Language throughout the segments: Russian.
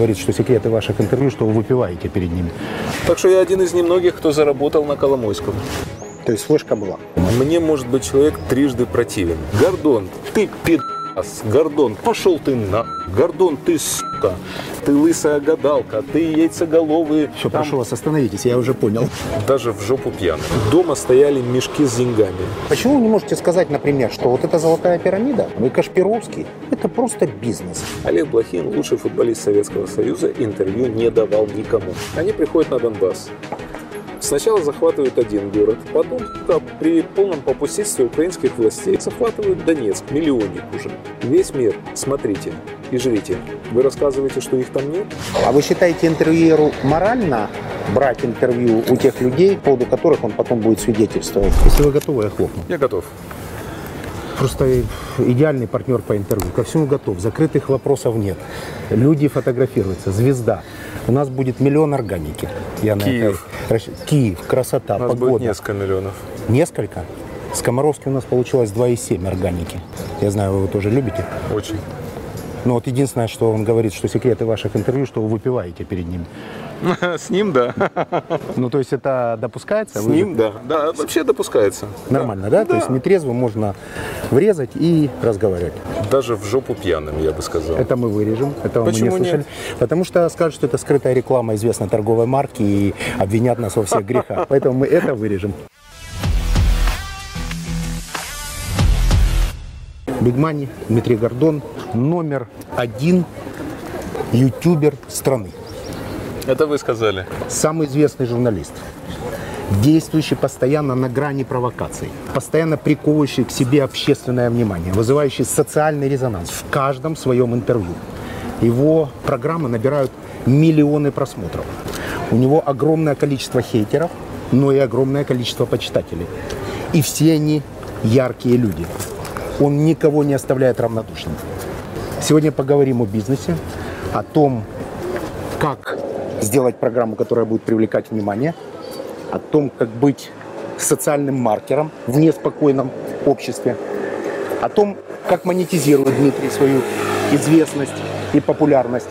говорит, что секреты ваших интервью, что вы выпиваете перед ними. Так что я один из немногих, кто заработал на Коломойском. То есть флешка была. Мне может быть человек трижды противен. Гордон, ты пи***ас. Гордон, пошел ты на. Гордон, ты сука. Ты лысая гадалка, ты яйцеголовый. Все, Там прошу вас, остановитесь, я уже понял. Даже в жопу пьяный. Дома стояли мешки с деньгами. Почему вы не можете сказать, например, что вот эта золотая пирамида, вы Кашпировский, это просто бизнес. Олег Блохин, лучший футболист Советского Союза, интервью не давал никому. Они приходят на Донбасс. Сначала захватывают один город, потом сука, при полном попустительстве украинских властей захватывают Донецк, миллионник уже. Весь мир, смотрите и живите. Вы рассказываете, что их там нет? А вы считаете интервьюеру морально брать интервью у тех людей, по поводу которых он потом будет свидетельствовать? Если вы готовы, я хлопну. Я готов. Просто идеальный партнер по интервью. Ко всему готов. Закрытых вопросов нет. Люди фотографируются. Звезда. У нас будет миллион органики. Я на Киев. это расщ- Киев, красота, У нас погода. будет несколько миллионов. Несколько. С Комаровски у нас получилось 2,7 органики. Я знаю, вы его тоже любите. Очень. Но вот единственное, что он говорит, что секреты ваших интервью, что вы выпиваете перед ним. С ним, да. Ну, то есть это допускается? С Вы же- ним, да. Да, вообще допускается. Нормально, да? То есть нетрезвым можно врезать и разговаривать. Даже в жопу пьяным, я бы сказал. Это мы вырежем, этого Почему мы не слышали. Потому что скажут, что это скрытая реклама известной торговой марки и обвинят нас во всех грехах. Поэтому мы это вырежем. Бигмани, Дмитрий Гордон, номер один ютубер страны. Это вы сказали. Самый известный журналист, действующий постоянно на грани провокаций, постоянно приковывающий к себе общественное внимание, вызывающий социальный резонанс в каждом своем интервью. Его программы набирают миллионы просмотров. У него огромное количество хейтеров, но и огромное количество почитателей. И все они яркие люди. Он никого не оставляет равнодушным. Сегодня поговорим о бизнесе, о том, как сделать программу, которая будет привлекать внимание, о том, как быть социальным маркером в неспокойном обществе, о том, как монетизирует Дмитрий свою известность и популярность.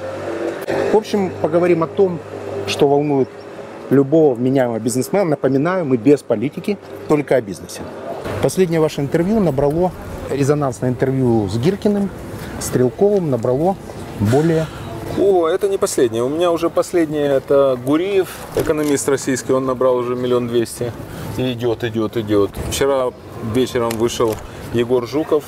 В общем, поговорим о том, что волнует любого вменяемого бизнесмена. Напоминаю, мы без политики, только о бизнесе. Последнее ваше интервью набрало, резонансное интервью с Гиркиным, Стрелковым набрало более О, это не последнее. У меня уже последнее это Гуриев, экономист российский, он набрал уже миллион двести. И идет, идет, идет. Вчера вечером вышел Егор Жуков,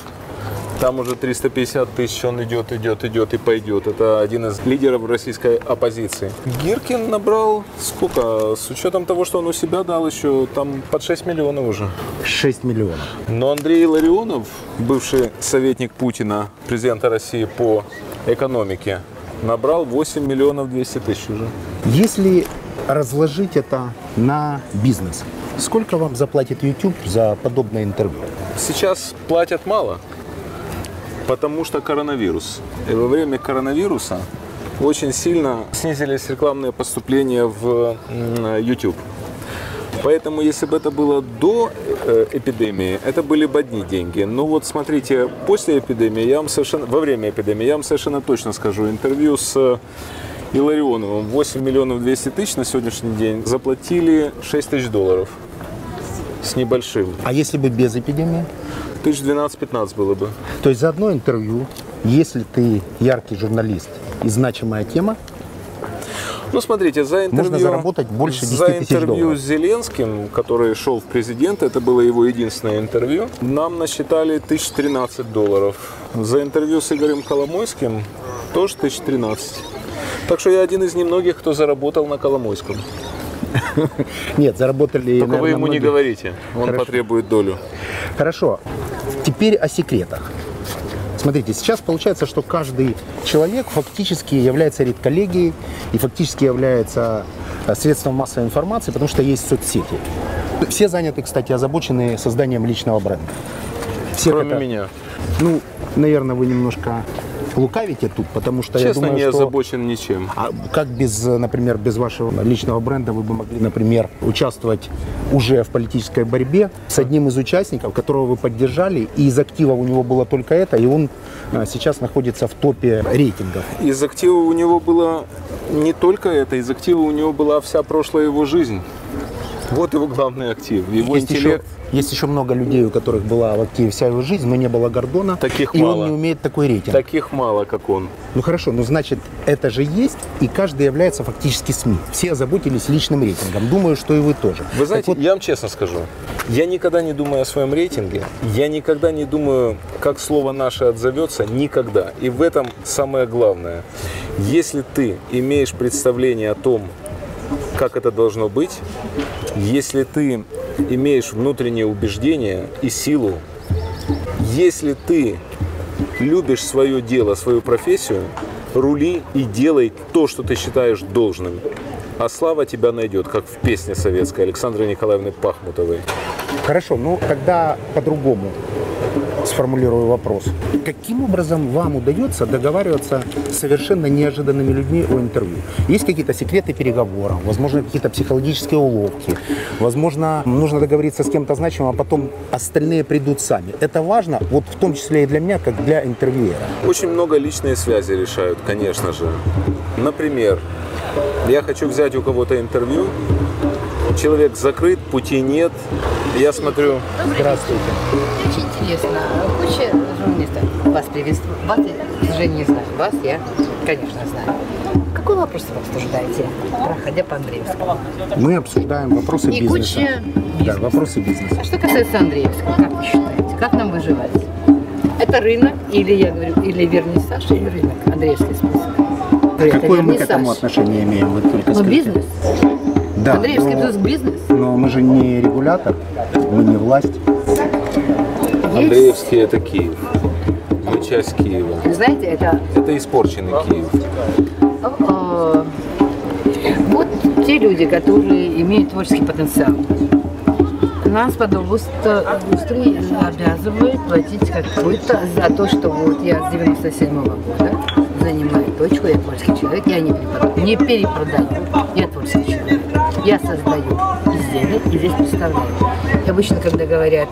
там уже 350 тысяч, он идет, идет, идет и пойдет. Это один из лидеров российской оппозиции. Гиркин набрал сколько? С учетом того, что он у себя дал еще, там под 6 миллионов уже. 6 миллионов. Но Андрей Ларионов, бывший советник Путина, президента России по экономике, набрал 8 миллионов 200 тысяч уже. Если разложить это на бизнес, сколько вам заплатит YouTube за подобное интервью? Сейчас платят мало, потому что коронавирус. И во время коронавируса очень сильно снизились рекламные поступления в YouTube. Поэтому, если бы это было до э, эпидемии, это были бы одни деньги. Но вот смотрите, после эпидемии, я вам совершенно, во время эпидемии, я вам совершенно точно скажу, интервью с э, Иларионовым 8 миллионов 200 тысяч на сегодняшний день заплатили 6 тысяч долларов с небольшим. А если бы без эпидемии? Тысяч 12-15 было бы. То есть за одно интервью, если ты яркий журналист и значимая тема, Ну, смотрите, за интервью... Можно заработать больше 10 За интервью долларов. с Зеленским, который шел в президент, это было его единственное интервью, нам насчитали 1013 долларов. За интервью с Игорем Коломойским тоже 1013. Так что я один из немногих, кто заработал на Коломойском. нет, заработали, Только вы ему не говорите, он потребует долю. Хорошо. Теперь о секретах. Смотрите, сейчас получается, что каждый человек фактически является редколлегией и фактически является э, средством массовой информации, потому что есть соцсети. Все заняты, кстати, озабочены созданием личного бренда. Всех Кроме это- меня. Ну, наверное, вы немножко лукавите тут, потому что я Честно, думаю, не что... озабочен ничем. А как без, э, например, без вашего личного бренда вы бы могли, например, участвовать уже в политической борьбе с одним из участников, которого вы поддержали, и из активов у него было только это, и он а, сейчас находится в топе рейтингов. Из актива у него было не только это, из актива у него была вся прошлая его жизнь. Вот его главный актив, его есть, интеллект. еще, есть еще много людей, у которых была в активе вся его жизнь, но не было Гордона, Таких и мало. он не умеет такой рейтинг. Таких мало, как он. Ну хорошо, ну значит, это же есть, и каждый является фактически СМИ. Все озаботились личным рейтингом. Думаю, что и вы тоже. Вы Так знаете, вот, я вам честно скажу, я никогда не думаю о своем рейтинге, я никогда не думаю, как слово наше отзовется, никогда. И в этом самое главное. Если ты имеешь представление о том, как это должно быть, если ты имеешь внутреннее убеждение и силу, если ты любишь свое дело, свою профессию, рули и делай то, что ты считаешь должным. А слава тебя найдет, как в песне советской Александры Николаевны Пахмутовой. Хорошо, ну тогда по-другому сформулирую вопрос. Каким образом вам удается договариваться с совершенно неожиданными людьми о интервью? Есть какие-то секреты переговоров, возможно, какие-то психологические уловки, возможно, нужно договориться с кем-то значимым, а потом остальные придут сами. Это важно, вот в том числе и для меня, как для интервьюера. Очень много личные связи решают, конечно же. Например, я хочу взять у кого-то интервью, человек закрыт, пути нет. Я смотрю, Здравствуйте. Очень интересно. Куча журналистов вас приветствует. Вас сожалению, не знаю. Вас я, конечно, знаю. Какой вопрос вы обсуждаете, проходя по Андреевскому? Мы обсуждаем вопросы И бизнеса. куча Да, вопросы бизнеса. А что касается Андреевского, как вы считаете, как нам выживать? Это рынок, или я говорю, или вернисаж, или рынок, Андреевский список. Это Какое мы к этому отношение имеем? Вы только Ну, скажите. бизнес. Да, Андреевский но- бизнес. Но мы же не регулятор, мы не власть. Андреевский это Киев. Мы часть Киева. знаете, это Это испорченный Киев. Э, Вот те люди, которые имеют творческий потенциал. Нас продовольство индустрии обязывает платить какой-то за то, что вот я с 97 года занимаю точку, я творческий человек, я не, преподаю, не перепродаю, я творческий человек. Я создаю изделия и здесь представляю. Обычно, когда говорят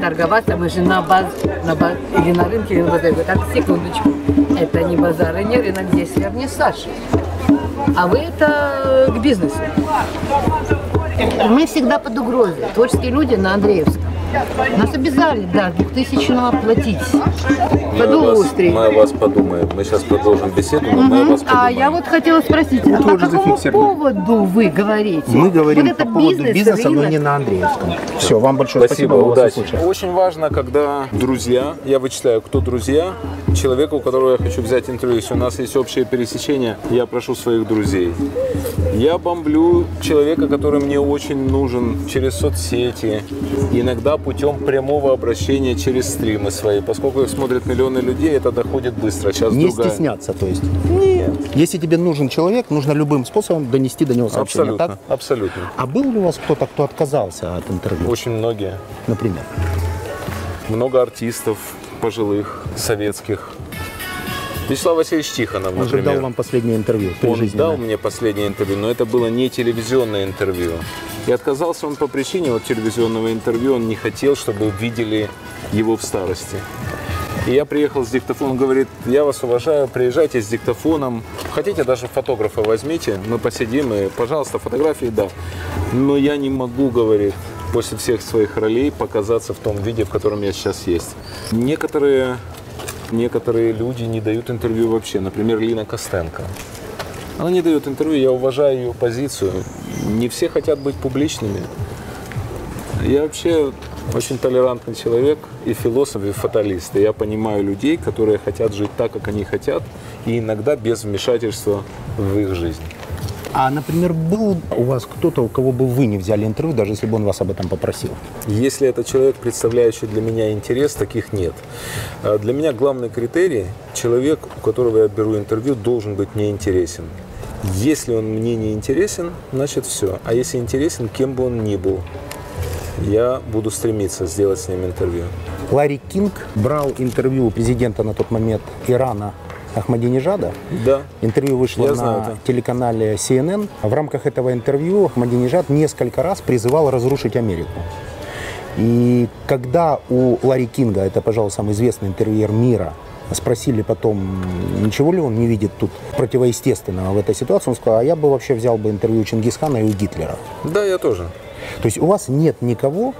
торговаться, мы же на баз, на баз или на рынке, или на базаре. Так, секундочку, это не базар и не рынок, здесь вернисаж. А вы это к бизнесу. Мы всегда под угрозой. Творческие люди на Андреевском. Нас обязали до 2000 платить. Мы вас, Продовольствие. мы о вас подумаем. Мы сейчас продолжим беседу, но мы о вас А подумаем. я вот хотела спросить, а по какому поводу вы говорите? Мы говорим вот это по поводу бизнес, бизнеса, но рынок. не на Андреевском. Все, вам большое спасибо. Спасибо, удачи. Очень важно, когда друзья, я вычисляю, кто друзья, человека, у которого я хочу взять интервью. Если у нас есть общее пересечение, я прошу своих друзей. Я бомблю человека, который мне очень нужен через соцсети, иногда путем прямого обращения через стримы свои. Поскольку их смотрят миллионы людей, это доходит быстро. Сейчас Не другая. стесняться, то есть. Нет. Если тебе нужен человек, нужно любым способом донести до него сообщение. Абсолютно, Так? абсолютно. А был ли у вас кто-то, кто отказался от интервью, Очень многие. например? Много артистов пожилых, советских. Вячеслав Васильевич Тихонов, Он же например. дал вам последнее интервью. Он дал мне последнее интервью, но это было не телевизионное интервью. И отказался он по причине вот телевизионного интервью, он не хотел, чтобы видели его в старости. И я приехал с диктофоном, он говорит, я вас уважаю, приезжайте с диктофоном. Хотите, даже фотографа возьмите, мы посидим, и, пожалуйста, фотографии, да. Но я не могу, говорит, после всех своих ролей показаться в том виде, в котором я сейчас есть. Некоторые, некоторые люди не дают интервью вообще. Например, Лина Костенко. Она не дает интервью, я уважаю ее позицию. Не все хотят быть публичными. Я вообще очень толерантный человек и философ, и фаталист. И я понимаю людей, которые хотят жить так, как они хотят, и иногда без вмешательства в их жизнь. А, например, был у вас кто-то, у кого бы вы не взяли интервью, даже если бы он вас об этом попросил? Если это человек, представляющий для меня интерес, таких нет. А Для меня главный критерий – человек, у которого я беру интервью, должен быть мне интересен. Если он мне не интересен, значит все. А если интересен, кем бы он ни был, я буду стремиться сделать с ним интервью. Ларри Кинг брал интервью у президента на тот момент Ирана Ахмадинежада. Да. Интервью вышло Я на знаю это. телеканале CNN. В рамках этого интервью Ахмадинежад несколько раз призывал разрушить Америку. И когда у Ларри Кинга, это, пожалуй, самый известный интервьюер мира, спросили потом, ничего ли он не видит тут противоестественного в этой ситуации, он сказал, а я бы вообще взял бы интервью Чингисхана и у Гитлера. Да, я тоже. То есть у вас нет никого,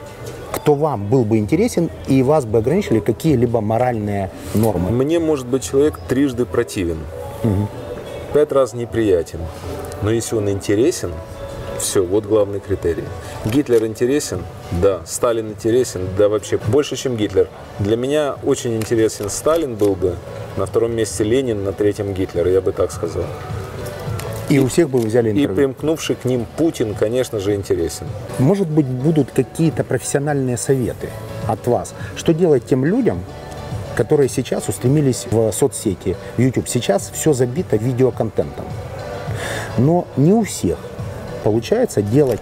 кто вам был бы интересен и вас бы ограничили какие-либо моральные нормы. Мне может быть человек трижды противен, пять раз неприятен. Но если он интересен, все, вот главный критерий. Гитлер интересен? Да. Сталин интересен? Да, вообще больше, чем Гитлер. Для меня очень интересен Сталин был бы, на втором месте Ленин, на третьем Гитлер, я бы так сказал. И у всех бы вы взяли И интервью. примкнувший к ним Путин, конечно же, интересен. Может быть, будут какие-то профессиональные советы от вас. Что делать тем людям, которые сейчас устремились в соцсети, в YouTube? Сейчас все забито видеоконтентом. Но не у всех получается делать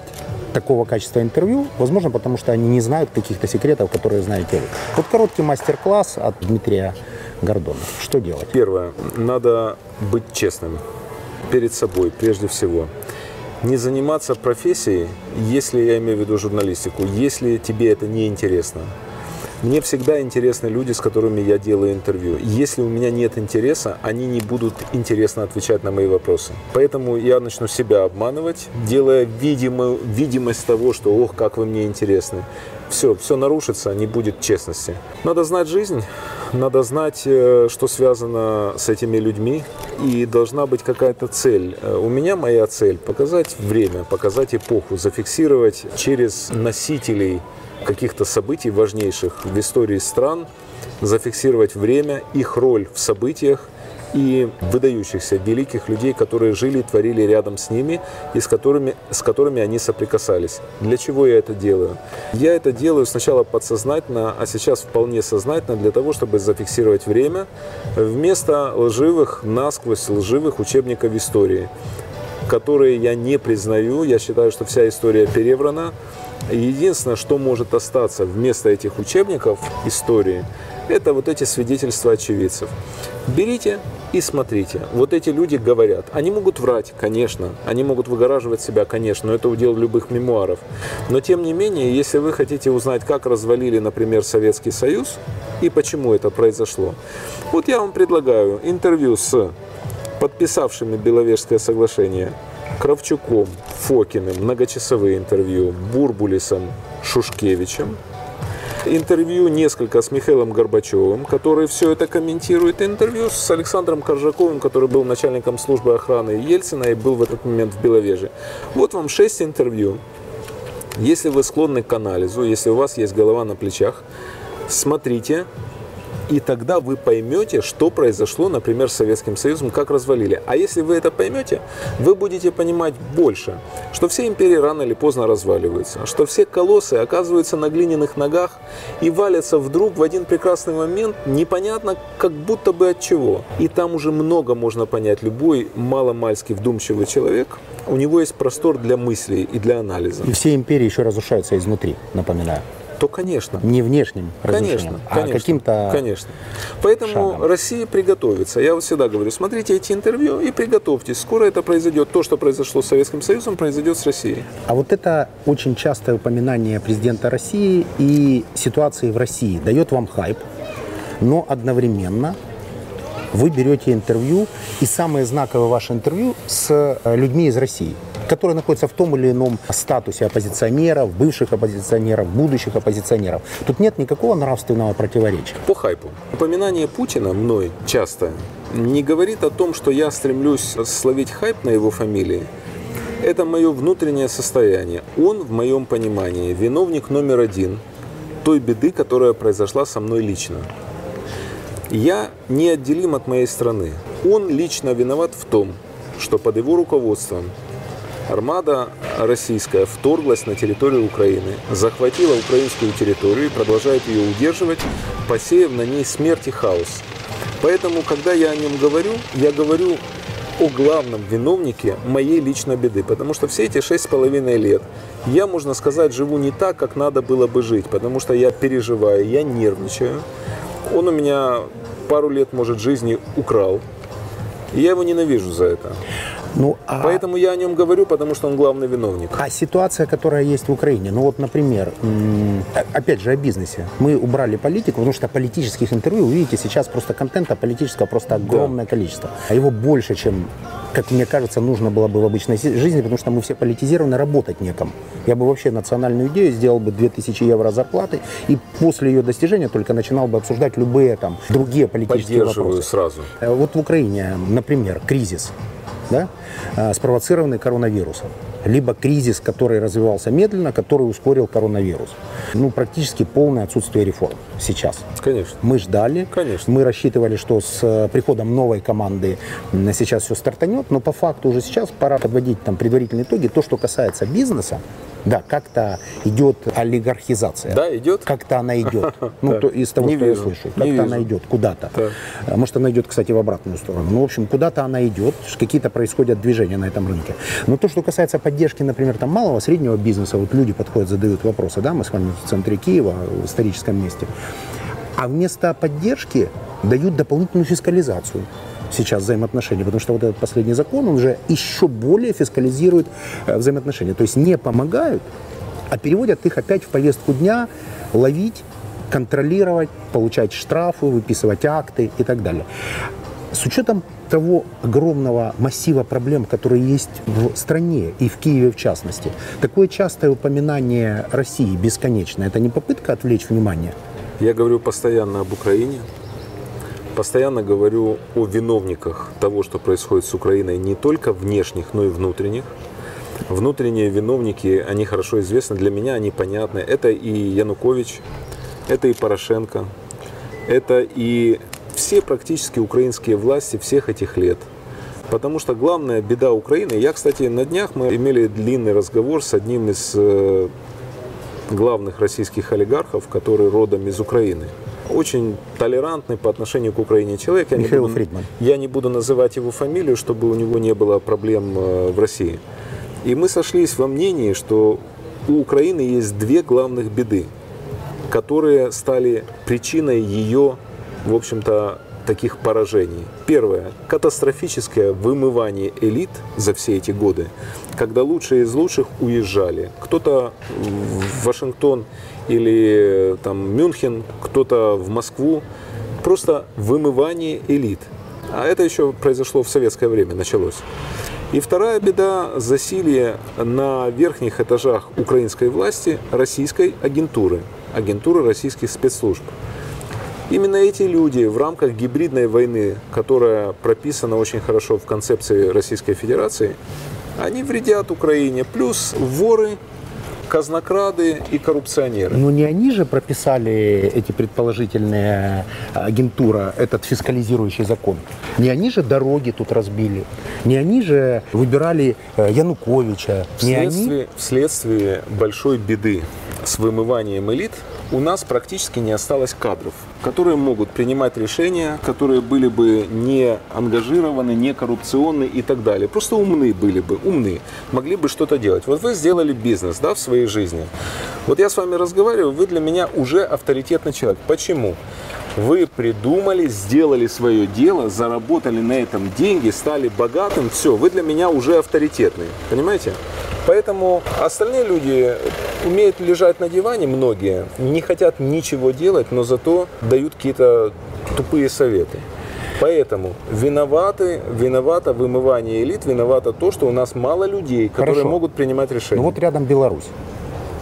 такого качества интервью, возможно, потому что они не знают каких-то секретов, которые знаете вы. Вот короткий мастер-класс от Дмитрия Гордона. Что делать? Первое. Надо быть честным перед собой, прежде всего. Не заниматься профессией, если я имею в виду журналистику, если тебе это не интересно. Мне всегда интересны люди, с которыми я делаю интервью. Если у меня нет интереса, они не будут интересно отвечать на мои вопросы. Поэтому я начну себя обманывать, делая видимую, видимость того, что «ох, как вы мне интересны». Все, все нарушится, не будет честности. Надо знать жизнь, надо знать, э, что связано с этими людьми, и должна быть какая-то цель. Э, У меня моя цель – показать время, показать эпоху, зафиксировать через носителей каких-то событий важнейших в истории стран, зафиксировать время, их роль в событиях и выдающихся великих людей, которые жили и творили рядом с ними и с которыми, с которыми они соприкасались. Для чего я это делаю? Я это делаю сначала подсознательно, а сейчас вполне сознательно для того, чтобы зафиксировать время вместо лживых, насквозь лживых учебников истории которые я не признаю. Я считаю, что вся история переврана. Единственное, что может остаться вместо этих учебников истории, это вот эти свидетельства очевидцев. Берите и смотрите. Вот эти люди говорят. Они могут врать, конечно. Они могут выгораживать себя, конечно. Но это удел любых мемуаров. Но тем не менее, если вы хотите узнать, как развалили, например, Советский Союз и почему это произошло, вот я вам предлагаю интервью с подписавшими Беловежское соглашение Кравчуком, Фокиным, многочасовые интервью, Бурбулисом, Шушкевичем, интервью несколько с Михаилом Горбачевым, который все это комментирует, интервью с Александром Коржаковым, который был начальником службы охраны Ельцина и был в этот момент в Беловеже. Вот вам шесть интервью. Если вы склонны к анализу, если у вас есть голова на плечах, смотрите, и тогда вы поймете, что произошло, например, с Советским Союзом, как развалили. А если вы это поймете, вы будете понимать больше, что все империи рано или поздно разваливаются, что все колоссы оказываются на глиняных ногах и валятся вдруг в один прекрасный момент, непонятно как будто бы от чего. И там уже много можно понять. Любой маломальски вдумчивый человек, у него есть простор для мыслей и для анализа. И все империи еще разрушаются изнутри, напоминаю. То, конечно. Не внешним Конечно, а конечно, каким-то Конечно. Поэтому шагом. Россия приготовится. Я вот всегда говорю, смотрите эти интервью и приготовьтесь. Скоро это произойдет. То, что произошло с Советским Союзом, произойдет с Россией. А вот это очень частое упоминание президента России и ситуации в России дает вам хайп, но одновременно вы берете интервью, и самое знаковое ваше интервью с э, людьми из России, которые находятся в том или ином статусе оппозиционеров, бывших оппозиционеров, будущих оппозиционеров. Тут нет никакого нравственного противоречия. По хайпу. Упоминание Путина мной часто не говорит о том, что я стремлюсь словить хайп на его фамилии. Это мое внутреннее состояние. Он, в моем понимании, виновник номер один той беды, которая произошла со мной лично. Я неотделим от моей страны. Он лично виноват в том, что под его руководством армада российская вторглась на территорию Украины, захватила украинскую территорию и продолжает ее удерживать, посеяв на ней смерть и хаос. Поэтому, когда я о нем говорю, я говорю о главном виновнике моей личной беды. Потому что все эти шесть с половиной лет я, можно сказать, живу не так, как надо было бы жить. Потому что я переживаю, я нервничаю. Он у меня пару лет, может, жизни украл. И я его ненавижу за это. Ну, а... Поэтому я о нем говорю, потому что он главный виновник. А ситуация, которая есть в Украине, ну вот, например, опять же о бизнесе. Мы убрали политику, потому что политических интервью, вы видите, сейчас просто контента политического просто огромное да. количество. А его больше, чем, как мне кажется, нужно было бы в обычной жизни, потому что мы все политизированы, работать неком. Я бы вообще национальную идею сделал бы 2000 евро зарплаты, и после ее достижения только начинал бы обсуждать любые там другие политические вопросы. сразу. Э, вот в Украине, например, кризис да, а, спровоцированный коронавирусом, либо кризис, который развивался медленно, который ускорил коронавирус. Ну, практически полное отсутствие реформ сейчас. Конечно. Мы ждали, Конечно. мы рассчитывали, что с э, приходом новой команды сейчас все стартанет, но по факту уже сейчас пора подводить там предварительные итоги. То, что касается бизнеса, да, как-то идет олигархизация. Да, идет? Как-то она идет. Ну, то, из того, Не что вижу, я слышу. Как-то она идет куда-то. Да. А Может, она идет, кстати, в обратную сторону. Ну, в общем, куда-то она идет, какие-то происходят движения на этом рынке. Но то, что касается поддержки, например, там малого, среднего бизнеса, вот люди подходят, задают вопросы, да, мы с вами в центре Киева, в историческом месте. А вместо поддержки дают дополнительную фискализацию сейчас взаимоотношения, потому что вот этот последний закон, он же еще более фискализирует э, взаимоотношения. То есть не помогают, а переводят их опять в повестку дня, ловить, контролировать, получать штрафы, выписывать акты и так далее. С учетом того огромного массива проблем, которые есть в стране и в Киеве в частности, такое частое упоминание России бесконечно, это не попытка отвлечь внимание? Я говорю постоянно об Украине. Постоянно говорю о виновниках того, что происходит с Украиной, не только внешних, но и внутренних. Внутренние виновники, они хорошо известны, для меня они понятны. Это и Янукович, это и Порошенко, это и все практически украинские власти всех этих лет. Потому что главная беда Украины, я, кстати, на днях мы имели длинный разговор с одним из э, главных российских олигархов, который родом из Украины. Очень толерантный по отношению к Украине человек. Я Михаил не буду, Фридман. Я не буду называть его фамилию, чтобы у него не было проблем э, в России. И мы сошлись во мнении, что у Украины есть две главных беды, которые стали причиной ее, в общем-то, таких поражений. Первое – катастрофическое вымывание элит за все эти годы, когда лучшие из лучших уезжали. Кто-то в Вашингтон или там, Мюнхен, кто-то в Москву. Просто вымывание элит. А это еще произошло в советское время, началось. И вторая беда – засилие на верхних этажах украинской власти российской агентуры, агентуры российских спецслужб. Именно эти люди в рамках гибридной войны, которая прописана очень хорошо в концепции Российской Федерации, они вредят Украине. Плюс воры, казнокрады и коррупционеры. Но не они же прописали эти предположительные агентура, этот фискализирующий закон. Не они же дороги тут разбили. Не они же выбирали э, Януковича. Не они. Вследствие большой беды с вымыванием элит у нас практически не осталось кадров, которые могут принимать решения, которые были бы не ангажированы, не коррупционны и так далее. Просто умны были бы, умны, могли бы что-то делать. Вот вы сделали бизнес да, в своей жизни. Вот я с вами разговариваю, вы для меня уже авторитетный человек. Почему? Вы придумали, сделали свое дело, заработали на этом деньги, стали богатым, все, вы для меня уже авторитетный. Понимаете? Поэтому остальные люди умеют лежать на диване, многие, не хотят ничего делать, но зато дают какие-то тупые советы. Поэтому виноваты, виновато вымывание элит, виновато то, что у нас мало людей, которые Хорошо. могут принимать решения. Ну вот рядом Беларусь,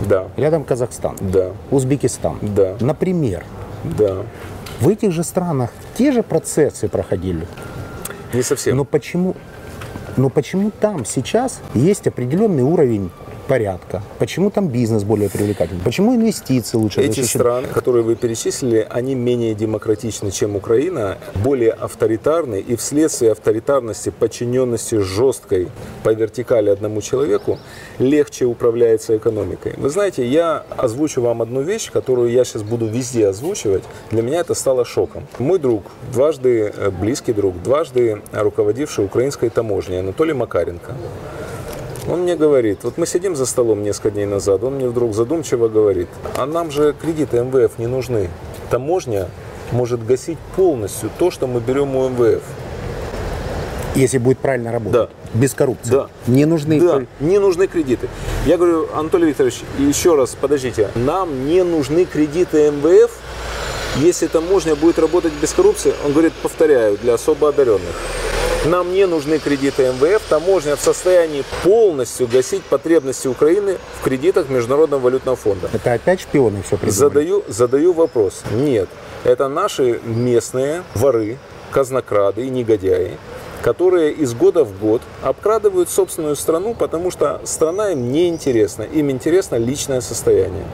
Да, рядом Казахстан, да, Узбекистан. Да. Например, да. В этих же странах те же процессы проходили. Не совсем. Но почему, но почему там сейчас есть определенный уровень порядка? Почему там бизнес более привлекательный? Почему инвестиции лучше Эти защищены? страны, которые вы перечислили, они менее демократичны, чем Украина, более авторитарны и вследствие авторитарности, подчиненности жесткой по вертикали одному человеку, легче управляется экономикой. Вы знаете, я озвучу вам одну вещь, которую я сейчас буду везде озвучивать. Для меня это стало шоком. Мой друг, дважды э, близкий друг, дважды руководивший украинской таможней Анатолий Макаренко, он мне говорит, вот мы сидим за столом несколько дней назад, он мне вдруг задумчиво говорит, а нам же кредиты МВФ не нужны. Таможня может гасить полностью то, что мы берем у МВФ. Если будет правильно работать. Да. Без коррупции. Да. Не нужны... Да, не нужны кредиты. Я говорю, Анатолий Викторович, еще раз, подождите, нам не нужны кредиты МВФ, если таможня будет работать без коррупции. Он говорит, повторяю, для особо одаренных. Нам не нужны кредиты МВФ, таможня в состоянии полностью гасить потребности Украины в кредитах Международного валютного фонда. Это опять шпионы все придумали? Задаю, задаю вопрос. Нет, это наши местные воры, казнокрады и негодяи, которые из года в год обкрадывают собственную страну, потому что страна им не интересна. Им интересно личное состояние.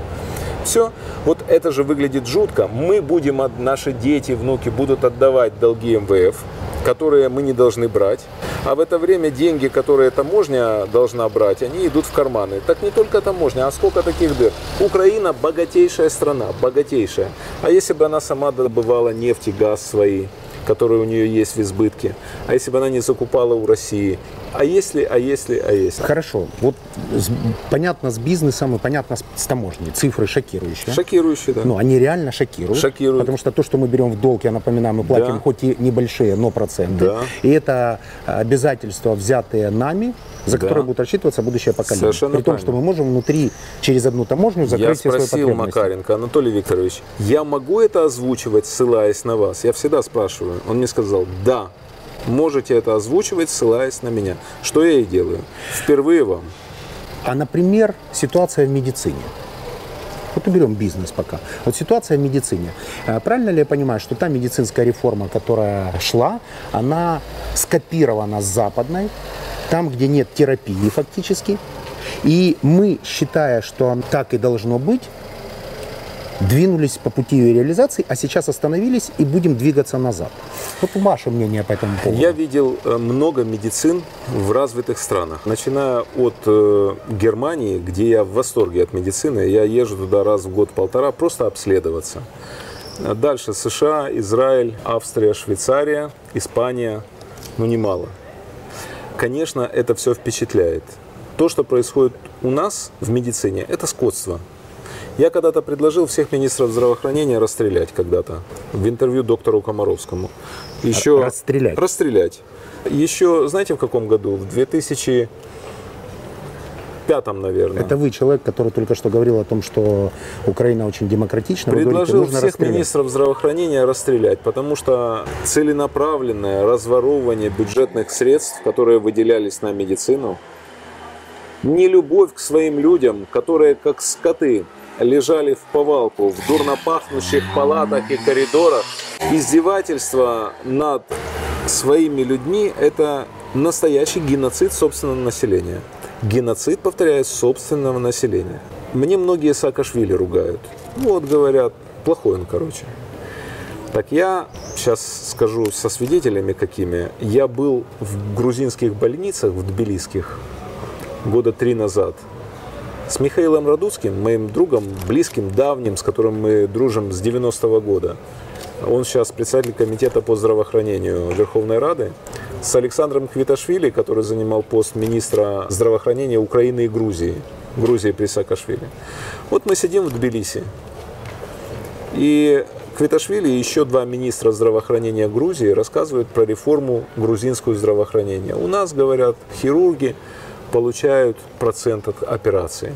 Все. Вот это же выглядит жутко. Мы будем, наши дети, внуки будут отдавать долги МВФ, которые мы не должны брать. А в это время деньги, которые таможня должна брать, они идут в карманы. Так не только таможня, а сколько таких дыр. Украина богатейшая страна, богатейшая. А если бы она сама добывала нефть и газ свои, которые у нее есть в избытке, а если бы она не закупала у России, а если, а если, а если. Хорошо. Вот с- понятно с бизнесом и понятно с, с таможней. Цифры шокирующие. Шокирующе, да. Ну, они реально шокируют. Шокируют. Потому что то, что мы берем в долг, я напоминаю, мы платим Да. хоть и небольшие, но проценты. Да. И это обязательства, взятые нами, за Да. которые будут рассчитываться будущее поколение. Совершенно При том, правильно. что мы можем внутри, через одну таможню, закрыть Я все свои спросил потребности. Макаренко, Анатолий Викторович, я могу это озвучивать, ссылаясь на вас? Я всегда спрашиваю. Он мне сказал, да, можете это озвучивать, ссылаясь на меня. Что я и делаю. Впервые вам. А, например, ситуация в медицине. Вот уберем бизнес пока. Вот ситуация в медицине. Э, Правильно ли я понимаю, что та медицинская реформа, которая шла, она скопирована с западной, там, где нет терапии фактически, и мы, считая, что так и должно быть, двинулись по пути ее реализации, а сейчас остановились и будем двигаться назад. Вот ваше мнение по этому поводу. Я видел э, много медицин в развитых странах. Начиная от э, Германии, где я в восторге от медицины, я езжу туда раз в год-полтора просто обследоваться. Дальше США, Израиль, Австрия, Швейцария, Испания, ну немало. Конечно, это все впечатляет. То, что происходит у нас в медицине, это скотство. Я когда-то предложил всех министров здравоохранения расстрелять когда-то в интервью доктору Комаровскому. Еще Расстрелять? Расстрелять. Еще, знаете, в каком году? В 2005, наверное. Это вы человек, который только что говорил о том, что Украина очень демократична. Говорите, Предложил нужно всех министров здравоохранения расстрелять, потому что целенаправленное разворовывание бюджетных средств, которые выделялись на медицину, нелюбовь к своим людям, которые как скоты лежали в повалку в дурно пахнущих палатах и коридорах, издевательство над своими людьми – это настоящий геноцид собственного населения. Геноцид, повторяю, собственного населения. Мне многие Саакашвили ругают. Ну, вот говорят, плохой он, короче. Так я сейчас скажу со свидетелями какими. Я был в грузинских больницах, в тбилисских, года три назад. С Михаилом Радуцким, моим другом, близким, давним, с которым мы дружим с 90-го года. Он сейчас председатель комитета по здравоохранению Верховной Рады. С Александром Квиташвили, который занимал пост министра здравоохранения Украины и Грузии. Грузии при Саакашвили. Вот мы сидим в Тбилиси. И Квиташвили и еще два министра здравоохранения Грузии рассказывают про реформу грузинского здравоохранения. У нас, говорят, хирурги получают процент от операции.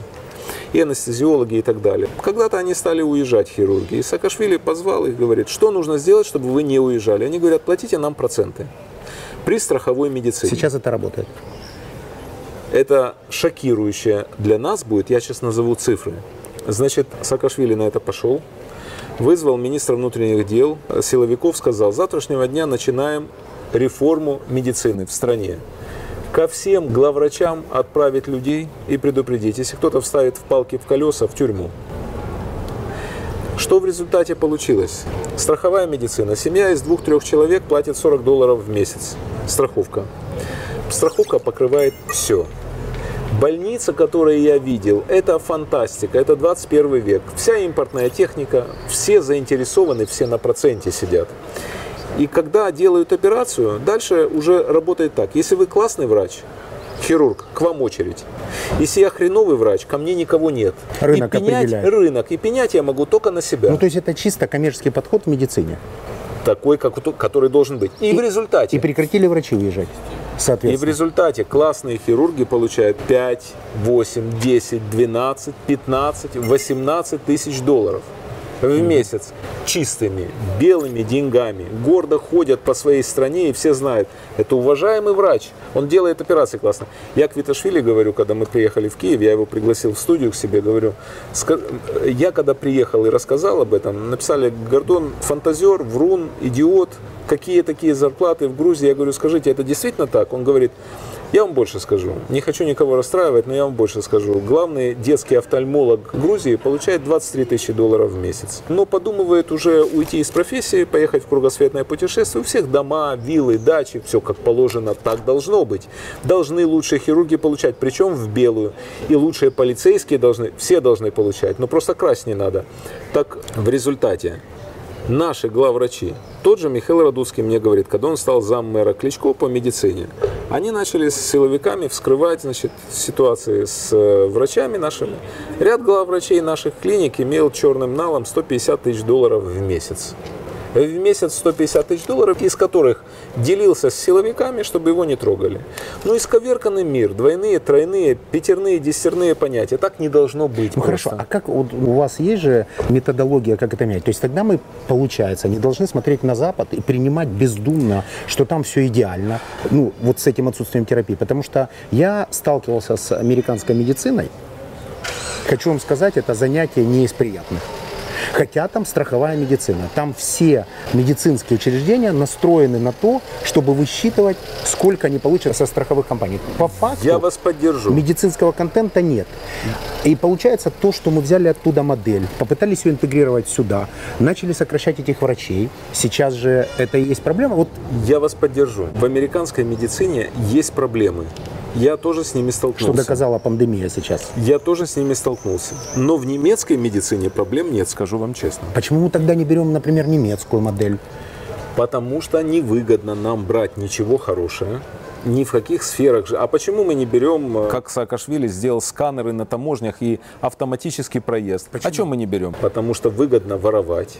И анестезиологи и так далее. Когда-то они стали уезжать, хирурги. И Саакашвили позвал их, говорит, что нужно сделать, чтобы вы не уезжали. Они говорят, платите нам проценты при страховой медицине. Сейчас это работает. Это шокирующее для нас будет, я сейчас назову цифры. Значит, Саакашвили на это пошел, вызвал министра внутренних дел, силовиков, сказал, с завтрашнего дня начинаем реформу медицины в стране. Ко всем главврачам отправить людей и предупредить, если кто-то вставит в палки в колеса, в тюрьму. Что в результате получилось? Страховая медицина. Семья из двух-трех человек платит 40 долларов в месяц. Страховка. Страховка покрывает все. Больница, которую я видел, это фантастика, это 21 век. Вся импортная техника, все заинтересованы, все на проценте сидят. И когда делают операцию, дальше уже работает так. Если вы классный врач, хирург, к вам очередь. Если я хреновый врач, ко мне никого нет. Рынок и пенять, определяет. рынок. И пенять я могу только на себя. Ну, то есть это чисто коммерческий подход в медицине. Такой, как, который должен быть. И, в результате. И прекратили врачи уезжать, И в соответственно. результате классные хирурги получают 5, 8, 10, 12, 15, 18 тысяч долларов в месяц чистыми, белыми деньгами. Гордо ходят по своей стране и все знают, это уважаемый врач, он делает операции классно. Я к Виташвили говорю, когда мы приехали в Киев, я его пригласил в студию к себе, говорю, «Ска- я когда приехал и рассказал об этом, написали, Гордон фантазер, врун, идиот, какие такие зарплаты в Грузии. Я говорю, скажите, это действительно так? Он говорит, я вам больше скажу. Не хочу никого расстраивать, но я вам больше скажу. Главный детский офтальмолог Грузии получает 23 тысячи долларов в месяц. Но подумывает уже уйти из профессии, поехать в кругосветное путешествие. У всех дома, виллы, дачи, все как положено, так должно быть. Должны лучшие хирурги получать, причем в белую. И лучшие полицейские должны, все должны получать. Но просто красть не надо. Так в результате наши главврачи, тот же Михаил Радуцкий мне говорит, когда он стал зам мэра Кличко по медицине, они начали с силовиками вскрывать значит, ситуации с э, врачами нашими. Ряд главврачей наших клиник имел черным налом 150 тысяч долларов в месяц. В месяц 150 тысяч долларов, из которых делился с силовиками, чтобы его не трогали. Ну, исковерканный мир, двойные, тройные, пятерные, десятерные понятия. Так не должно быть. Ну хорошо, просто. а как вот у вас есть же методология, как это менять? То есть тогда мы, получается, не должны смотреть на Запад и принимать бездумно, что там все идеально, ну вот с этим отсутствием терапии. Потому что я сталкивался с американской медициной. Хочу вам сказать, это занятие не из приятных. Хотя там страховая медицина. Там все медицинские учреждения настроены на то, чтобы высчитывать, сколько они получат со страховых компаний. По факту Я вас поддержу. медицинского контента нет. И получается то, что мы взяли оттуда модель, попытались ее интегрировать сюда, начали сокращать этих врачей. Сейчас же это и есть проблема. Вот Я вас поддержу. В американской медицине есть проблемы. Я тоже с ними что столкнулся. доказала пандемия сейчас. Я тоже с ними столкнулся. Но в немецкой медицине проблем нет, скажу вам честно. Почему мы тогда не берем, например, немецкую модель? Потому что невыгодно нам брать ничего хорошее. Ни в каких сферах же. А почему мы не берем, э, как Саакашвили сделал сканеры на таможнях и автоматический проезд? О чем мы не берем? Потому что выгодно воровать.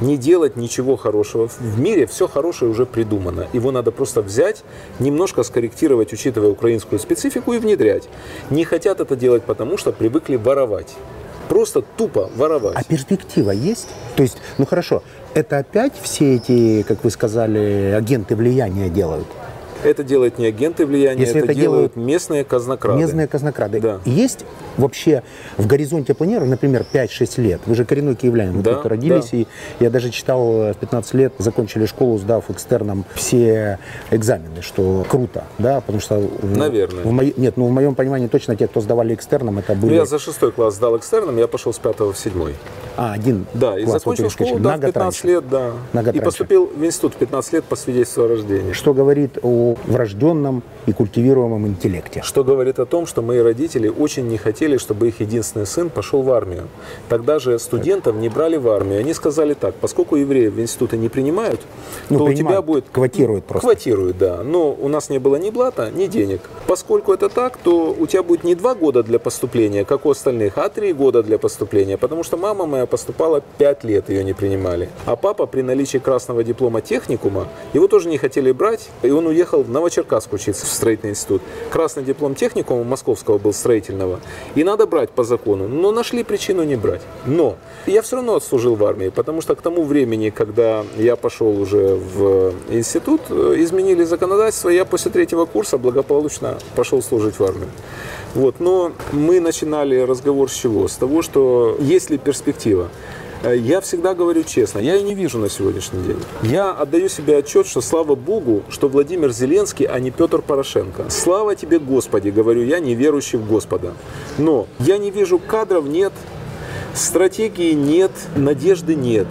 Не делать ничего хорошего. В мире все хорошее уже придумано. Его надо просто взять, немножко скорректировать, учитывая украинскую специфику, и внедрять. Не хотят это делать, потому что привыкли воровать. Просто тупо воровать. А перспектива есть? То есть, ну хорошо, это опять все эти, как вы сказали, агенты влияния делают? Это делают не агенты влияния, Если это, это делают местные казнокрады. Местные казнокрады. Да. Есть вообще в горизонте планирования, например, 5-6 лет? Вы же коренной киевлянин, вы Да, тут родились, да. и я даже читал, э, в 15 лет закончили школу, сдав экстерном все экзамены, что круто, да, потому что... Наверное. в моей- нет, ну в моем понимании точно те, кто сдавали экстерном, это Ну, были... я за шестой класс сдал экстерном, я пошел с пятого в седьмой. А, один Да, и закончил школу да, в год 15 раньше. лет, да. На год и раньше. поступил в институт в 15 лет по свидетельству о рождении. Что говорит о врожденном и культивируемом интеллекте? Что говорит о том, что мои родители очень не хотели, чтобы их единственный сын пошел в армию. Тогда же студентов не брали в армию. Они сказали так, поскольку евреев в институты не принимают, Ну, то у тебя принимают, будет... квотируют просто. Квотируют, да. Но у нас не было ни блата, ни денег. Поскольку это так, то у тебя будет не два года для поступления, как у остальных, а три года для поступления. Потому что мама моя поступала пять лет, ее не принимали. А папа при наличии красного диплома техникума, его тоже не хотели брать, и он уехал в Новочеркасск учиться в строительный институт. Красный диплом техникума московского был строительного. И надо брать по закону. Но нашли причину не брать. Но я все равно отслужил в армии, потому что к тому времени, когда я пошел уже в институт, э, изменили законодательство, я после третьего курса благополучно пошел служить в армию. Вот, но мы начинали разговор с чего? С того, что есть ли перспектива. Э, Я всегда говорю честно, я ее не вижу на сегодняшний день. Я отдаю себе отчет, что слава Богу, что Владимир Зеленский, а не Петр Порошенко. Слава тебе, Господи, говорю я, не верующий в Господа. Но я не вижу кадров, нет, стратегии нет, надежды нет.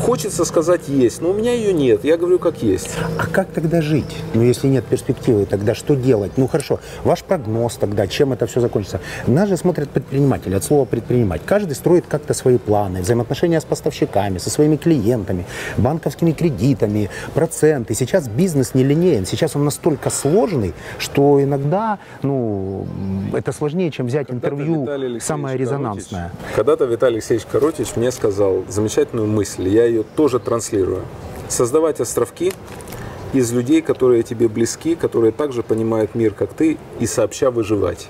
Хочется сказать есть, но у меня ее нет. Я говорю как есть. А как тогда жить? Ну, если нет перспективы, тогда что делать? Ну, хорошо, ваш прогноз тогда, чем это все закончится? Нас же смотрят предприниматели, от слова предпринимать. Каждый строит как-то свои планы, взаимоотношения с поставщиками, со своими клиентами, банковскими кредитами, проценты. Сейчас бизнес не линейен, сейчас он настолько сложный, что иногда, ну, это сложнее, чем взять Когда-то интервью самое резонансное. Когда-то Виталий Алексеевич Коротич мне сказал замечательную мысль, я ее тоже транслирую. Создавать островки из людей, которые тебе близки, которые также понимают мир, как ты, и сообща выживать.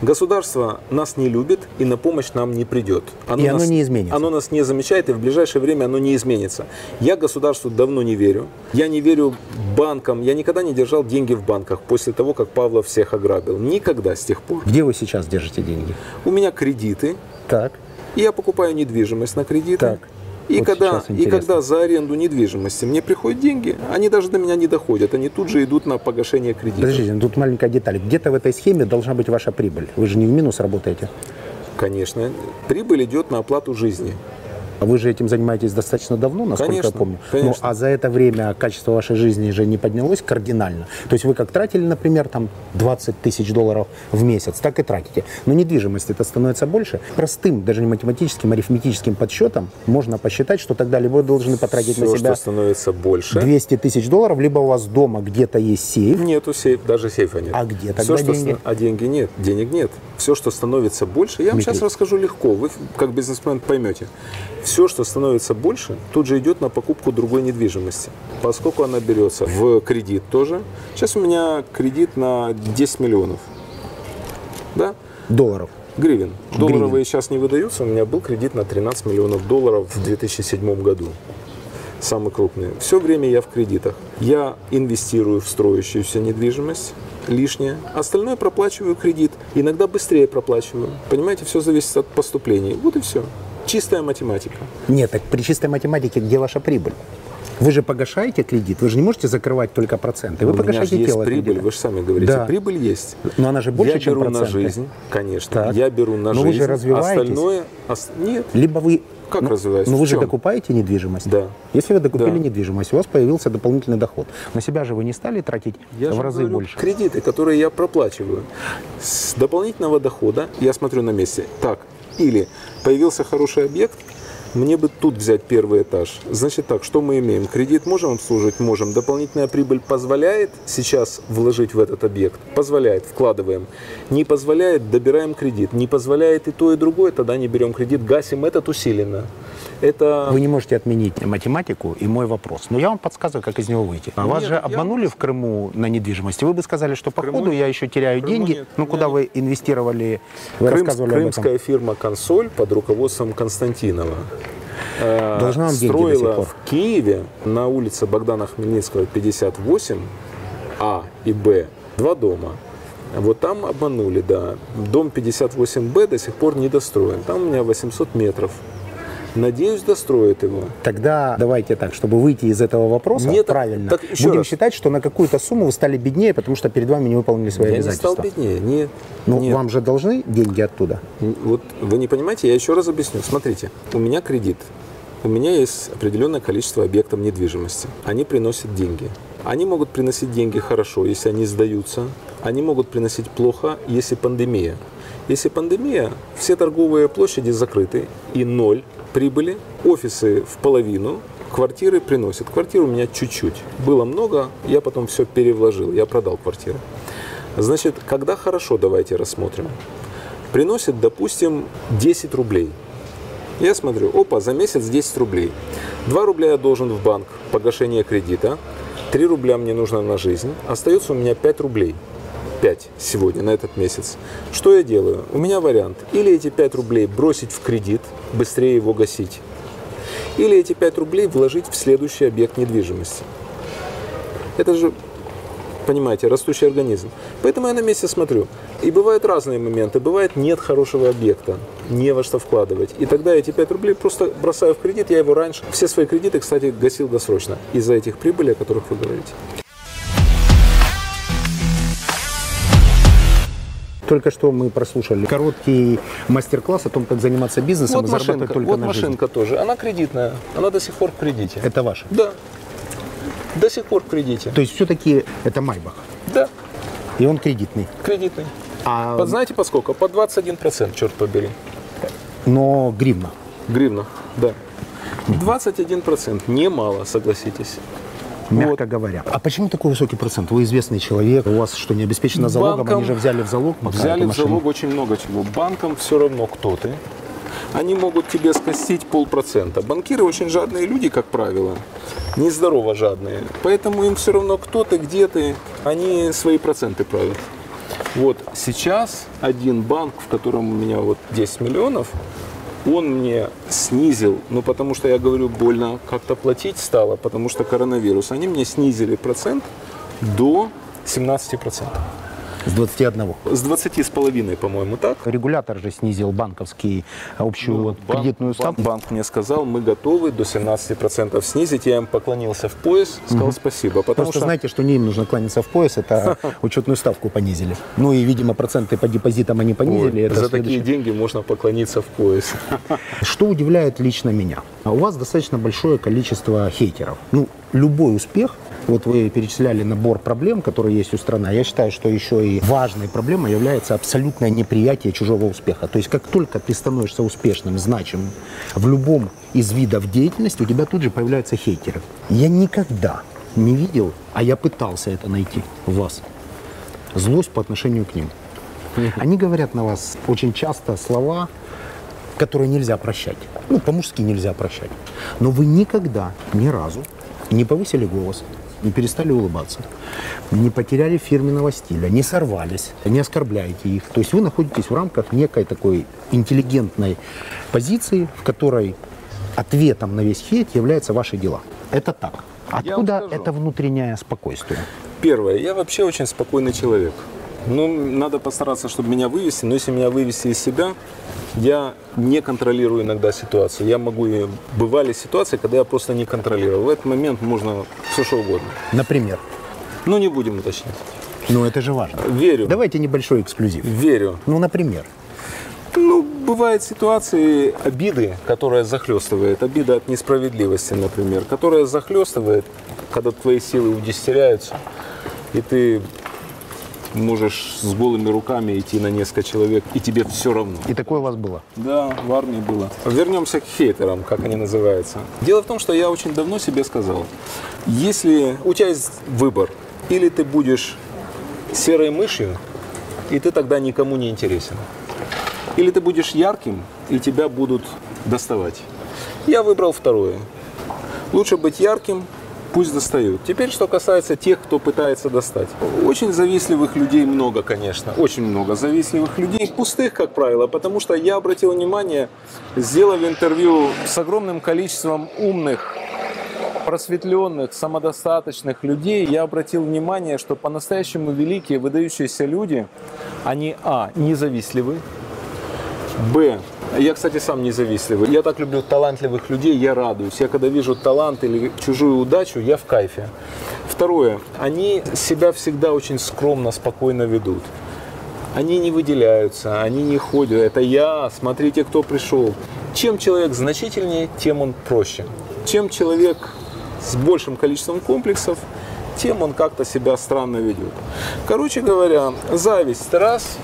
Государство нас не любит и на помощь нам не придет. И оно нас- не изменится. Оно нас не замечает, и в ближайшее время оно не изменится. Я государству давно не верю. Я не верю банкам. Я никогда не держал деньги в банках после того, как Павлов всех ограбил. Никогда с тех пор. Где вы сейчас держите деньги? У меня кредиты, Так. и я покупаю недвижимость на кредиты. Так. И, Вот когда, и когда за аренду недвижимости мне приходят деньги, они даже до меня не доходят, они тут же идут на погашение кредита. Подождите, ну тут маленькая деталь. Где-то в этой схеме должна быть ваша прибыль. Вы же не в минус работаете. Конечно, прибыль идет на оплату жизни. А вы же этим занимаетесь достаточно давно, насколько Конечно, я помню. конечно. Ну, а за это время качество вашей жизни же не поднялось кардинально. То есть вы как тратили, например, там 20 тысяч долларов в месяц, так и тратите. Но недвижимость это становится больше. Простым, даже не математическим, арифметическим подсчетом можно посчитать, что тогда либо вы должны потратить Все, на себя что становится больше, 200 тысяч долларов, либо у вас дома где-то есть сейф. нету сейф, даже сейфа нет. А где тогда что деньги? ста- А деньги нет, денег нет. Все, что становится больше, я вам Дмитрий. сейчас расскажу легко, вы как бизнесмен поймете. Все, что становится больше, тут же идет на покупку другой недвижимости. Поскольку она берется в кредит тоже. Сейчас у меня кредит на 10 миллионов. Да? Долларов. Гривен. Гривен. Долларовые сейчас не выдаются. У меня был кредит на 13 миллионов долларов в 2007 году. Самый крупный. Все время я в кредитах. Я инвестирую в строящуюся недвижимость лишнее. Остальное проплачиваю кредит. Иногда быстрее проплачиваю. Понимаете, все зависит от поступлений. Вот и все. Чистая математика. Нет, так при чистой математике где ваша прибыль? Вы же погашаете кредит, вы же не можете закрывать только проценты. Вы У меня же погашаете есть тело прибыль, кредита. вы же сами говорите. Да. Прибыль есть. Но она же больше, я чем беру на жизнь, конечно. Так. Я беру на Но вы жизнь. же развиваетесь. Остальное... ос- Нет. Либо вы... Как ну, развиваюсь? Ну вы же докупаете недвижимость. Да. Если вы докупили Да. недвижимость, у вас появился дополнительный доход. На себя же вы не стали тратить Я в разы говорю, больше. Кредиты, которые я проплачиваю. С дополнительного дохода я смотрю на месте. Так, или появился хороший объект, мне бы тут взять первый этаж. Значит так, что мы имеем? Кредит можем обслуживать? Можем. Дополнительная прибыль позволяет сейчас вложить в этот объект? Позволяет, вкладываем. Не позволяет, добираем кредит. Не позволяет и то, и другое, тогда не берем кредит, гасим этот усиленно. Это... Вы не можете отменить математику и мой вопрос. Но я вам подсказываю, как из него выйти. А вас Нет, же я- обманули в Крыму на недвижимости. Вы бы сказали, что по Крыму ходу нет. я еще теряю Крыму деньги. нет. Ну, Я куда не- вы инвестировали? Вы Крымс- рассказывали об этом. крымская фирма «Консоль» под руководством Константинова э, Должна вам строила в Киеве на улице Богдана Хмельницкого 58 А и Б два дома. Вот там обманули, да. Дом 58Б до сих пор не достроен. Там у меня 800 метров. Надеюсь, достроят его. Тогда давайте так, чтобы выйти из этого вопроса Нет, правильно, так еще будем раз. считать, что на какую-то сумму вы стали беднее, потому что перед вами не выполнили свои Я не стал обязательства. беднее. Нет. Ну, нет. вам же должны деньги оттуда. Вот вы не понимаете, я еще раз объясню. Смотрите, у меня кредит. У меня есть определенное количество объектов недвижимости. Они приносят деньги. Они могут приносить деньги хорошо, если они сдаются. Они могут приносить плохо, если пандемия. Если пандемия, все торговые площади закрыты и ноль прибыли, офисы в половину, квартиры приносят. Квартир у меня чуть-чуть. Было много, я потом все перевложил, я продал квартиру. Значит, когда хорошо, давайте рассмотрим приносит, допустим, 10 рублей. Я смотрю, опа, за месяц 10 рублей. 2 рубля я должен в банк, погашение кредита. 3 рубля мне нужно на жизнь. Остается у меня 5 рублей. 5 сегодня, на этот месяц. Что я делаю? У меня вариант. Или эти 5 рублей бросить в кредит, быстрее его гасить. Или эти 5 рублей вложить в следующий объект недвижимости. Это же понимаете, растущий организм. Поэтому я на месте смотрю. И бывают разные моменты. Бывает нет хорошего объекта, не во что вкладывать. И тогда эти 5 рублей просто бросаю в кредит, я его раньше. Все свои кредиты, кстати, гасил досрочно из-за этих прибылей, о которых вы говорите. Только что мы прослушали короткий мастер-класс о том, как заниматься бизнесом Вот и зарабатывать машинка, только вот на жизнь. машинка тоже. Она кредитная. Она до сих пор в кредите. Это ваше. Да. До сих пор в кредите. То есть все-таки это Майбах. Да, И он кредитный. кредитный. А, Под знаете по сколько? По 21%, черт побери. но гривна. Гривна, да. 21%. Немало, согласитесь. Мягко говоря. А почему такой высокий процент? Вы известный человек, у вас что, не обеспечено залогом? Банкам Они же взяли в залог пока Взяли в залог очень много чего. Банкам все равно, кто ты. Они могут тебе скостить полпроцента. Банкиры очень жадные люди, как правило. Нездорово жадные. Поэтому им все равно, кто ты, где ты. Они свои проценты правят. Вот сейчас один банк, в котором у меня вот 10 миллионов, он мне снизил, ну потому что я говорю, больно как-то платить стало, потому что коронавирус. Они мне снизили процент до 17%. С 21. С 20 с половиной, по-моему, так. Регулятор же снизил банковский общую Ну вот банк- кредитную банк, ставку. банк мне сказал, мы готовы до 17% снизить. Я им поклонился в пояс, сказал спасибо. Потому Просто что знаете, что не им нужно кланяться в пояс, это учетную ставку понизили. Ну и, видимо, проценты по депозитам они понизили. Ой, это за следующее. такие деньги можно поклониться в пояс. Что удивляет лично меня? А У вас достаточно большое количество хейтеров. Ну, любой успех, вот вы перечисляли набор проблем, которые есть у страны, я считаю, что еще и важной проблемой является абсолютное неприятие чужого успеха. То есть как только ты становишься успешным, значимым в любом из видов деятельности, у тебя тут же появляются хейтеры. Я никогда не видел, а я пытался это найти в вас, злость по отношению к ним. Они говорят на вас очень часто слова, которые нельзя прощать. Ну, по-мужски нельзя прощать. Но вы никогда, ни разу не повысили голос, не перестали улыбаться, не потеряли фирменного стиля, не сорвались, не оскорбляете их. То есть вы находитесь в рамках некой такой интеллигентной позиции, в которой ответом на весь хейт являются ваши дела. Это так. Откуда это внутреннее спокойствие? Первое, я вообще очень спокойный человек. Ну, надо постараться, чтобы меня вывести, но если меня вывести из себя, я не контролирую иногда ситуацию. Я могу, и бывали ситуации, когда я просто не контролировал. В этот момент можно все что угодно. Например. Ну, не будем уточнять. Ну, это же важно. Верю. Давайте небольшой эксклюзив. Верю. Ну, например. Ну, бывают ситуации обиды, которая захлестывает, обида от несправедливости, например, которая захлестывает, когда твои силы удестеряются, и ты можешь с голыми руками идти на несколько человек, и тебе все равно. И такое у вас было. Да, в армии было. Вернемся к хейтерам, как они называются. Дело в том, что я очень давно себе сказал, если у тебя есть выбор, или ты будешь серой мышью, и ты тогда никому не интересен. Или ты будешь ярким, и тебя будут доставать. Я выбрал второе. Лучше быть ярким, пусть достают. Теперь, что касается тех, кто пытается достать. Очень завистливых людей много, конечно. Очень много завистливых людей. Пустых, как правило, потому что я обратил внимание, сделав интервью с огромным количеством умных, просветленных, самодостаточных людей, я обратил внимание, что по-настоящему великие, выдающиеся люди, они, а, независтливы, Б. Я, кстати, сам независливый. Я так люблю талантливых людей, я радуюсь. Я когда вижу талант или чужую удачу, я в кайфе. Второе. Они себя всегда очень скромно, спокойно ведут. Они не выделяются, они не ходят. Это я, смотрите, кто пришел. Чем человек значительнее, тем он проще. Чем человек с большим количеством комплексов, тем он как-то себя странно ведет. Короче говоря, зависть раз,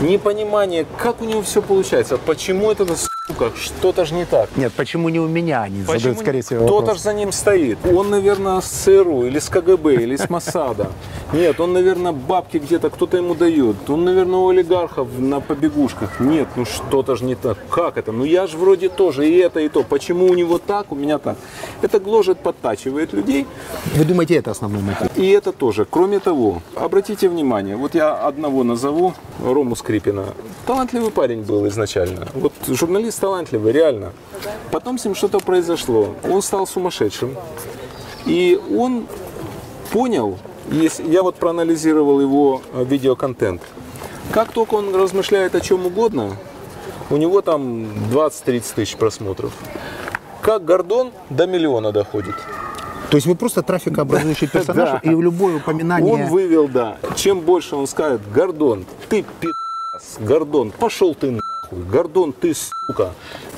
непонимание, как у него все получается, почему это сука, что-то же не так. Нет, почему не у меня они задают, Почему скорее всего, Кто-то же за ним стоит. Он, наверное, с ЦРУ или с КГБ, или с Моссада. Нет, он, наверное, бабки где-то кто-то ему дает. Он, наверное, у олигархов на побегушках. Нет, ну что-то же не так. Как это? Ну я же вроде тоже и это, и то. Почему у него так, у меня так? Это гложет, подтачивает людей. Вы думаете, это основной мотив? И это тоже. Кроме того, обратите внимание, вот я одного назову, Рому Скрипина. Талантливый парень был изначально. Вот журналист талантливый, реально. Потом с ним что-то произошло. Он стал сумасшедшим. И он понял, если, я вот проанализировал его э, видеоконтент. Как только он размышляет о чем угодно, у него там 20-30 тысяч просмотров. Как Гордон до миллиона доходит. То есть вы просто трафикообразующий персонаж, Да. и любое упоминание... Он вывел, да. Чем больше он скажет, Гордон, ты пи***ц, Гордон, пошел ты нахуй, Гордон, ты сука,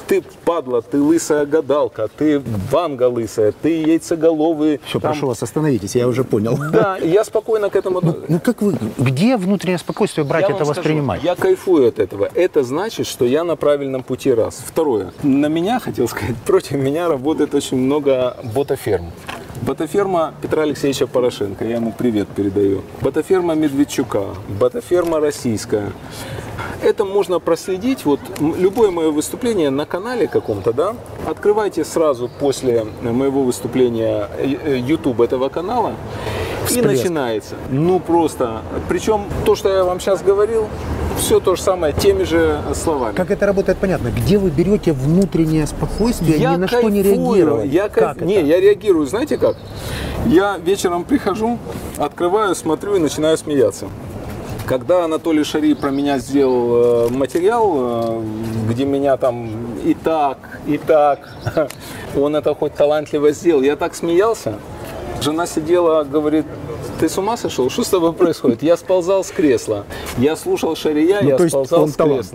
ты падла, ты лысая гадалка, ты ванга лысая, ты яйцеголовый. Все, там- прошу вас, остановитесь, я уже понял. Да, я спокойно к этому... Ну как вы, где внутреннее спокойствие брать Я это скажу, воспринимать? я кайфую от этого. Это значит, что я на правильном пути раз. Второе. На меня, хотел сказать, против меня работает очень много ботаферм. Ботаферма Петра Алексеевича Порошенко, я ему привет передаю. Ботаферма Медведчука, ботаферма российская. Это можно проследить, вот любое мое выступление на канале каком-то, да, открывайте сразу после моего выступления э, э, YouTube этого канала, и Всплеск. начинается. Ну просто. Причем то, что я вам сейчас говорил, все то же самое, теми же словами. Как это работает, понятно. Где вы берете внутреннее спокойствие, ни на что не кайфую, реагировать? Я кайф- Как Не, это? я реагирую, знаете как? Я вечером прихожу, открываю, смотрю и начинаю смеяться. Когда Анатолий Шари про меня сделал э, материал, э, где меня там и так, и так, он это хоть талантливо сделал, я так смеялся. Жена сидела, говорит, ты с ума сошел? Что с тобой происходит? Я сползал с кресла. Я слушал Шария, Ну, я сползал с талант.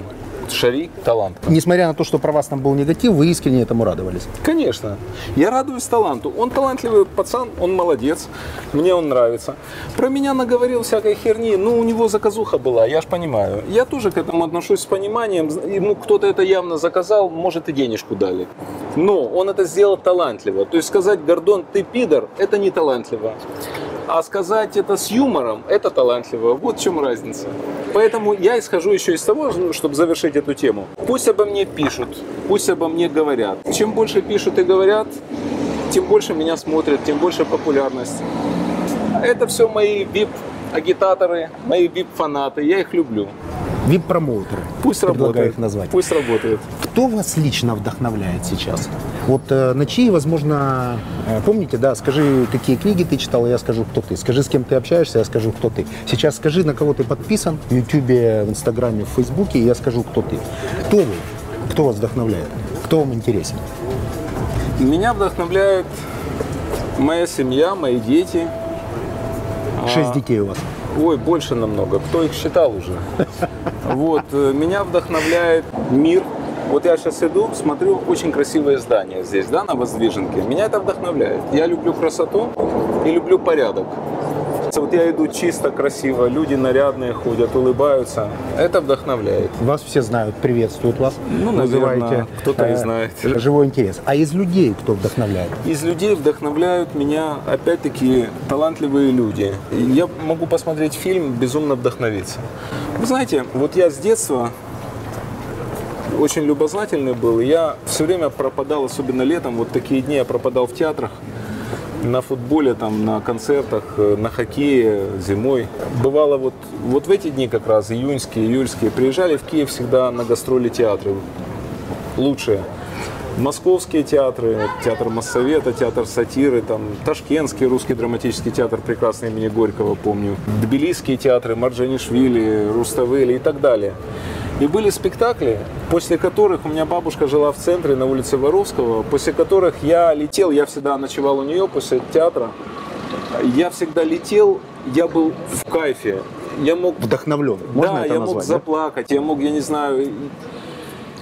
Шари – талант. Несмотря на то, что про вас там был негатив, вы искренне этому радовались. Конечно. Я радуюсь таланту. Он талантливый пацан, он молодец. Мне он нравится. Про меня наговорил всякой херни. Ну, у него заказуха была, я ж понимаю. Я тоже к этому отношусь с пониманием. Ему кто-то это явно заказал, может и денежку дали. Но он это сделал талантливо. То есть сказать, Гордон, ты пидор, это не талантливо. А сказать это с юмором, это талантливо. Вот в чем разница. Поэтому я исхожу еще из того, ну, чтобы завершить эту тему. Пусть обо мне пишут, пусть обо мне говорят. Чем больше пишут и говорят, тем больше меня смотрят, тем больше популярность. Это все мои вип-агитаторы, мои вип-фанаты. Я их люблю. Вип-промоутеры. Пусть работает. их назвать. Пусть работает. Кто вас лично вдохновляет сейчас? Вот э, на чьи, возможно, э, помните, да, скажи, какие книги ты читал, я скажу, кто ты. Скажи, с кем ты общаешься, я скажу, кто ты. Сейчас скажи, на кого ты подписан в Ютубе, в Инстаграме, в Фейсбуке, и я скажу, кто ты. Кто вы? Кто вас вдохновляет? Кто вам интересен? Меня вдохновляет моя семья, мои дети. А. Шесть детей у вас. Ой, больше намного. Кто их считал уже? Вот. э, Меня вдохновляет мир. Вот я сейчас иду, смотрю очень красивое здание здесь, да, на Воздвиженке. Меня это вдохновляет. Я люблю красоту и люблю порядок. Вот я иду чисто, красиво, люди нарядные ходят, улыбаются. Это вдохновляет. Вас все знают, приветствуют вас. Ну, наверное, кто-то и знает. Живой интерес. А из людей кто вдохновляет? Из людей вдохновляют меня, опять-таки, талантливые люди. Я могу посмотреть фильм, безумно вдохновиться. Вы знаете, вот я с детства очень любознательный был. Я все время пропадал, особенно летом, вот такие дни я пропадал в театрах, на футболе, там, на концертах, э, на хоккее зимой. Бывало вот, вот в эти дни как раз, июньские, июльские, приезжали в Киев всегда на гастроли театры лучшие. Московские театры, театр Моссовета, театр сатиры, там, Ташкентский русский драматический театр прекрасный имени Горького, помню, Тбилисские театры, Марджанишвили, Руставели и так далее. И были спектакли, после которых у меня бабушка жила в центре на улице Воровского, после которых я летел, я всегда ночевал у нее после театра, я всегда летел, я был в кайфе, я мог Вдохновлен. Можно да, это я назвать? мог да? заплакать, я мог, я не знаю,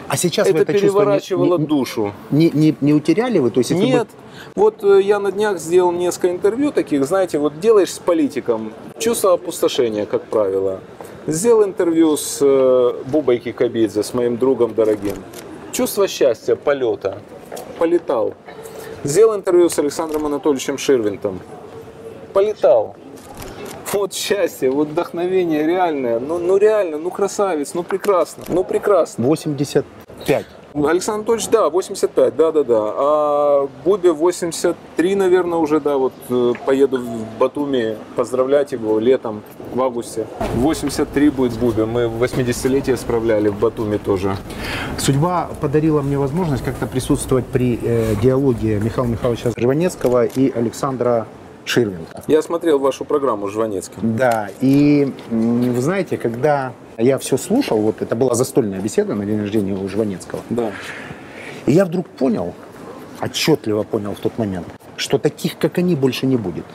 А сейчас это это переворачивало не, душу. не, не- не утеряли вы? То есть, если бы- Нет. Вот э, я на днях сделал несколько интервью таких, знаете, вот делаешь с политиком, чувство опустошения, как правило. Сделал интервью с э, Бубой Кикабидзе, с моим другом дорогим. Чувство счастья, полета. Полетал. Сделал интервью с Александром Анатольевичем Ширвинтом. Полетал. Вот счастье, вот вдохновение реальное. Ну, ну реально, ну красавец, ну прекрасно, ну прекрасно. 85. Александр Анатольевич, да, 85, да-да-да. А Бубе 83, наверное, уже, да, вот э, поеду в Батуми поздравлять его летом, в августе. 83 будет Бубе, мы 80-летие справляли в Батуми тоже. Судьба подарила мне возможность как-то присутствовать при э, диалоге Михаила Михайловича Жванецкого и Александра Ширвинта. Я смотрел вашу программу Жванецкий. Да, и вы знаете, когда я все слушал, вот это была застольная беседа на день рождения у Жванецкого, Да. и я вдруг понял, отчетливо понял в тот момент, что таких, как они, больше не будет.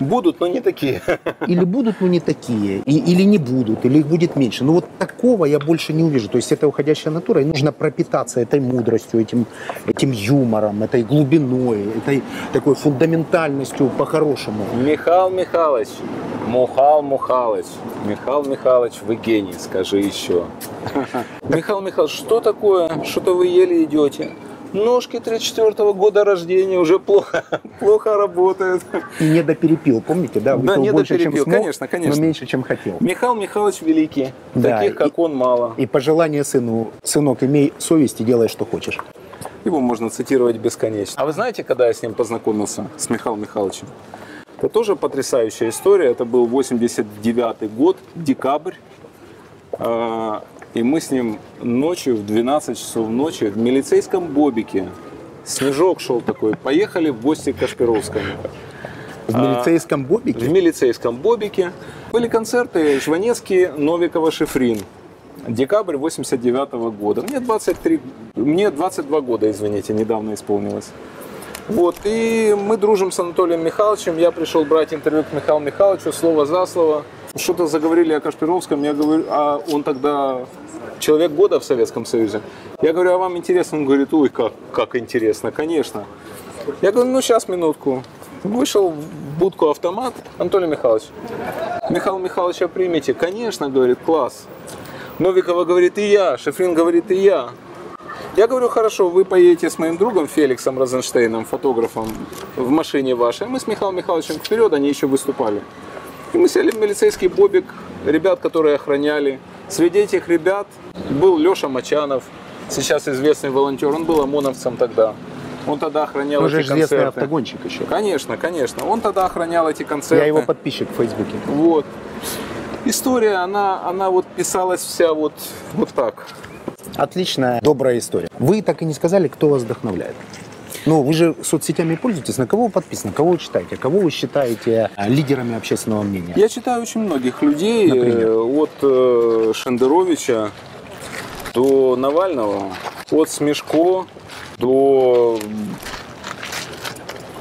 Будут, но не такие. Или будут, но не такие, и, или не будут, или их будет меньше. Но вот такого я больше не увижу. То есть это уходящая натура, и нужно пропитаться этой мудростью, этим, этим юмором, этой глубиной, этой такой фундаментальностью по-хорошему. Михаил Михайлович, Мухал Мухалыч, Михаил Михайлович, вы гений, скажи еще. Михаил Михайлович, что такое? Что-то вы еле идете. Ножки 34 года рождения уже плохо, плохо работают. И не доперепил, помните, да? Да, Выпил не больше, чем доперепил, смог, конечно, конечно. но меньше, чем хотел. Михаил Михайлович великий, Да, таких, как и- он, мало. И пожелание сыну, сынок, имей совесть и делай, что хочешь. Его можно цитировать бесконечно. А вы знаете, когда я с ним познакомился, с Михаилом Михайловичем? Это тоже потрясающая история. Это был 89 год, декабрь. А, И мы с ним ночью, в 12 часов ночи, в милицейском бобике, снежок шел такой, поехали в гости к Кашпировскому. В А, милицейском В бобике милицейском бобике были концерты Жванецкий, Новикова, Шифрин. Декабрь 89 года. Мне 23, мне 22 года, извините, недавно исполнилось. Вот, и мы дружим с Анатолием Михайловичем. Я пришел брать интервью к Михаилу Михайловичу, слово за слово. Что-то заговорили о Кашпировском. Я говорю, а он тогда человек года в Советском Союзе. Я говорю, а вам интересно? Он говорит, ой, как, как интересно, конечно. Я говорю, ну сейчас, минутку. Вышел в будку автомат, Анатолий Михайлович. Михаил Михайловича примите. Конечно, говорит, класс. Новикова говорит, и я. Шефрин говорит, и я. Я говорю, хорошо, вы поедете с моим другом Феликсом Розенштейном, фотографом, в машине вашей. Мы с Михаилом Михайловичем вперед, они еще выступали. И мы сели в милицейский бобик, ребят, которые охраняли. Среди этих ребят был Леша Мачанов, сейчас известный волонтер. Он был ОМОНовцем тогда. Он тогда охранял Он же эти известный концерты. автогонщик еще. Конечно, конечно. Он тогда охранял эти концерты. Я его подписчик в Фейсбуке. Вот. История, она, она вот писалась вся вот, вот так. Отличная, добрая история. Вы так и не сказали, кто вас вдохновляет. Ну, вы же соцсетями пользуетесь. На кого вы подписаны, кого вы читаете, кого вы считаете э, лидерами общественного мнения? Я читаю очень многих людей, Например? э, от э, Шендеровича до Навального, от Смешко до...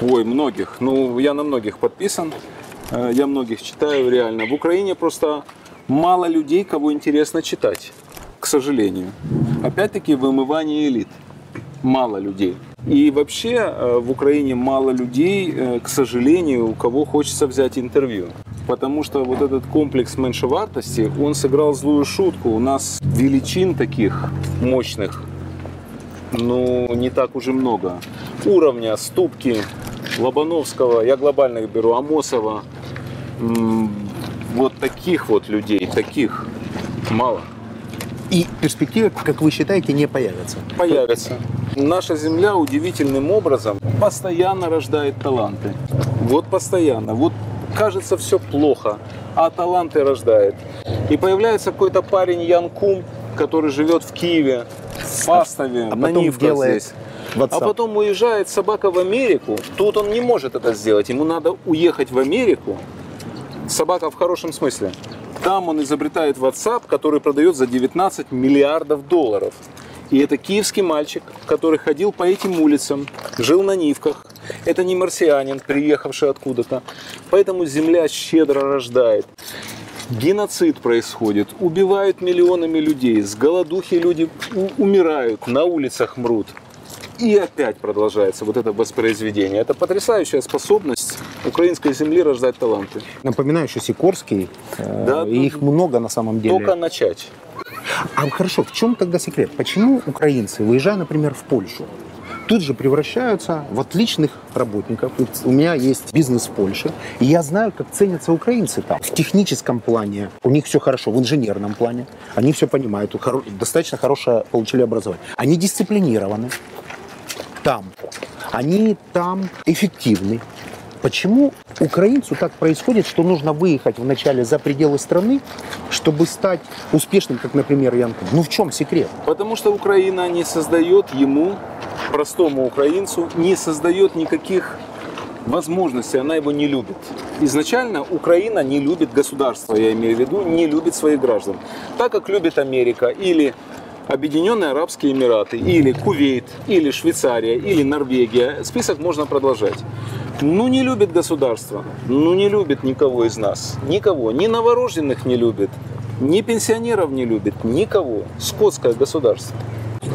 Ой, многих. Ну, я на многих подписан, э, я многих читаю реально. В Украине просто мало людей, кого интересно читать, к сожалению. Опять-таки, вымывание элит. Мало людей. И вообще э, в Украине мало людей, э, к сожалению, у кого хочется взять интервью. Потому что вот этот комплекс меньшевартости, он сыграл злую шутку. У нас величин таких мощных, ну, не так уже много. Уровня, Ступки, Лобановского, я глобальных беру, Амосова. Вот таких вот людей, таких мало. И перспективы, как вы считаете, не появятся. появятся. Наша Земля удивительным образом постоянно рождает таланты. Вот постоянно. Вот кажется все плохо, а таланты рождает. И появляется какой-то парень Ян Кум, который живет в Киеве, в Фастове, А на Нивках делает здесь. WhatsApp. А потом уезжает собака в Америку. Тут он не может это сделать. Ему надо уехать в Америку. Собака в хорошем смысле. Там он изобретает WhatsApp, который продает за 19 миллиардов долларов. И это киевский мальчик, который ходил по этим улицам, жил на Нивках. Это не марсианин, приехавший откуда-то. Поэтому земля щедро рождает. Геноцид происходит, убивают миллионами людей, с голодухи люди умирают, на улицах мрут. И опять продолжается вот это воспроизведение. Это потрясающая способность украинской земли рождать таланты. Напоминаю, что Сикорский, э, Да, ну, их много на самом деле. Только начать. А хорошо, в чем тогда секрет? Почему украинцы, выезжая, например, в Польшу, тут же превращаются в отличных работников? У меня есть бизнес в Польше, и я знаю, как ценятся украинцы там. В техническом плане у них все хорошо, в инженерном плане. Они все понимают, достаточно хорошее получили образование. Они дисциплинированы там. Они там эффективны. Почему украинцу так происходит, что нужно выехать вначале за пределы страны, чтобы стать успешным, как, например, Янков? Ну в чем секрет? Потому что Украина не создает ему, простому украинцу, не создает никаких возможностей, она его не любит. Изначально Украина не любит государство, я имею в виду, не любит своих граждан. Так как любит Америка или Объединенные Арабские Эмираты, или Кувейт, или Швейцария, или Норвегия. Список можно продолжать. Ну, не любит государство, ну, не любит никого из нас. Никого. Ни новорожденных не любит, ни пенсионеров не любит, никого. Скотское государство.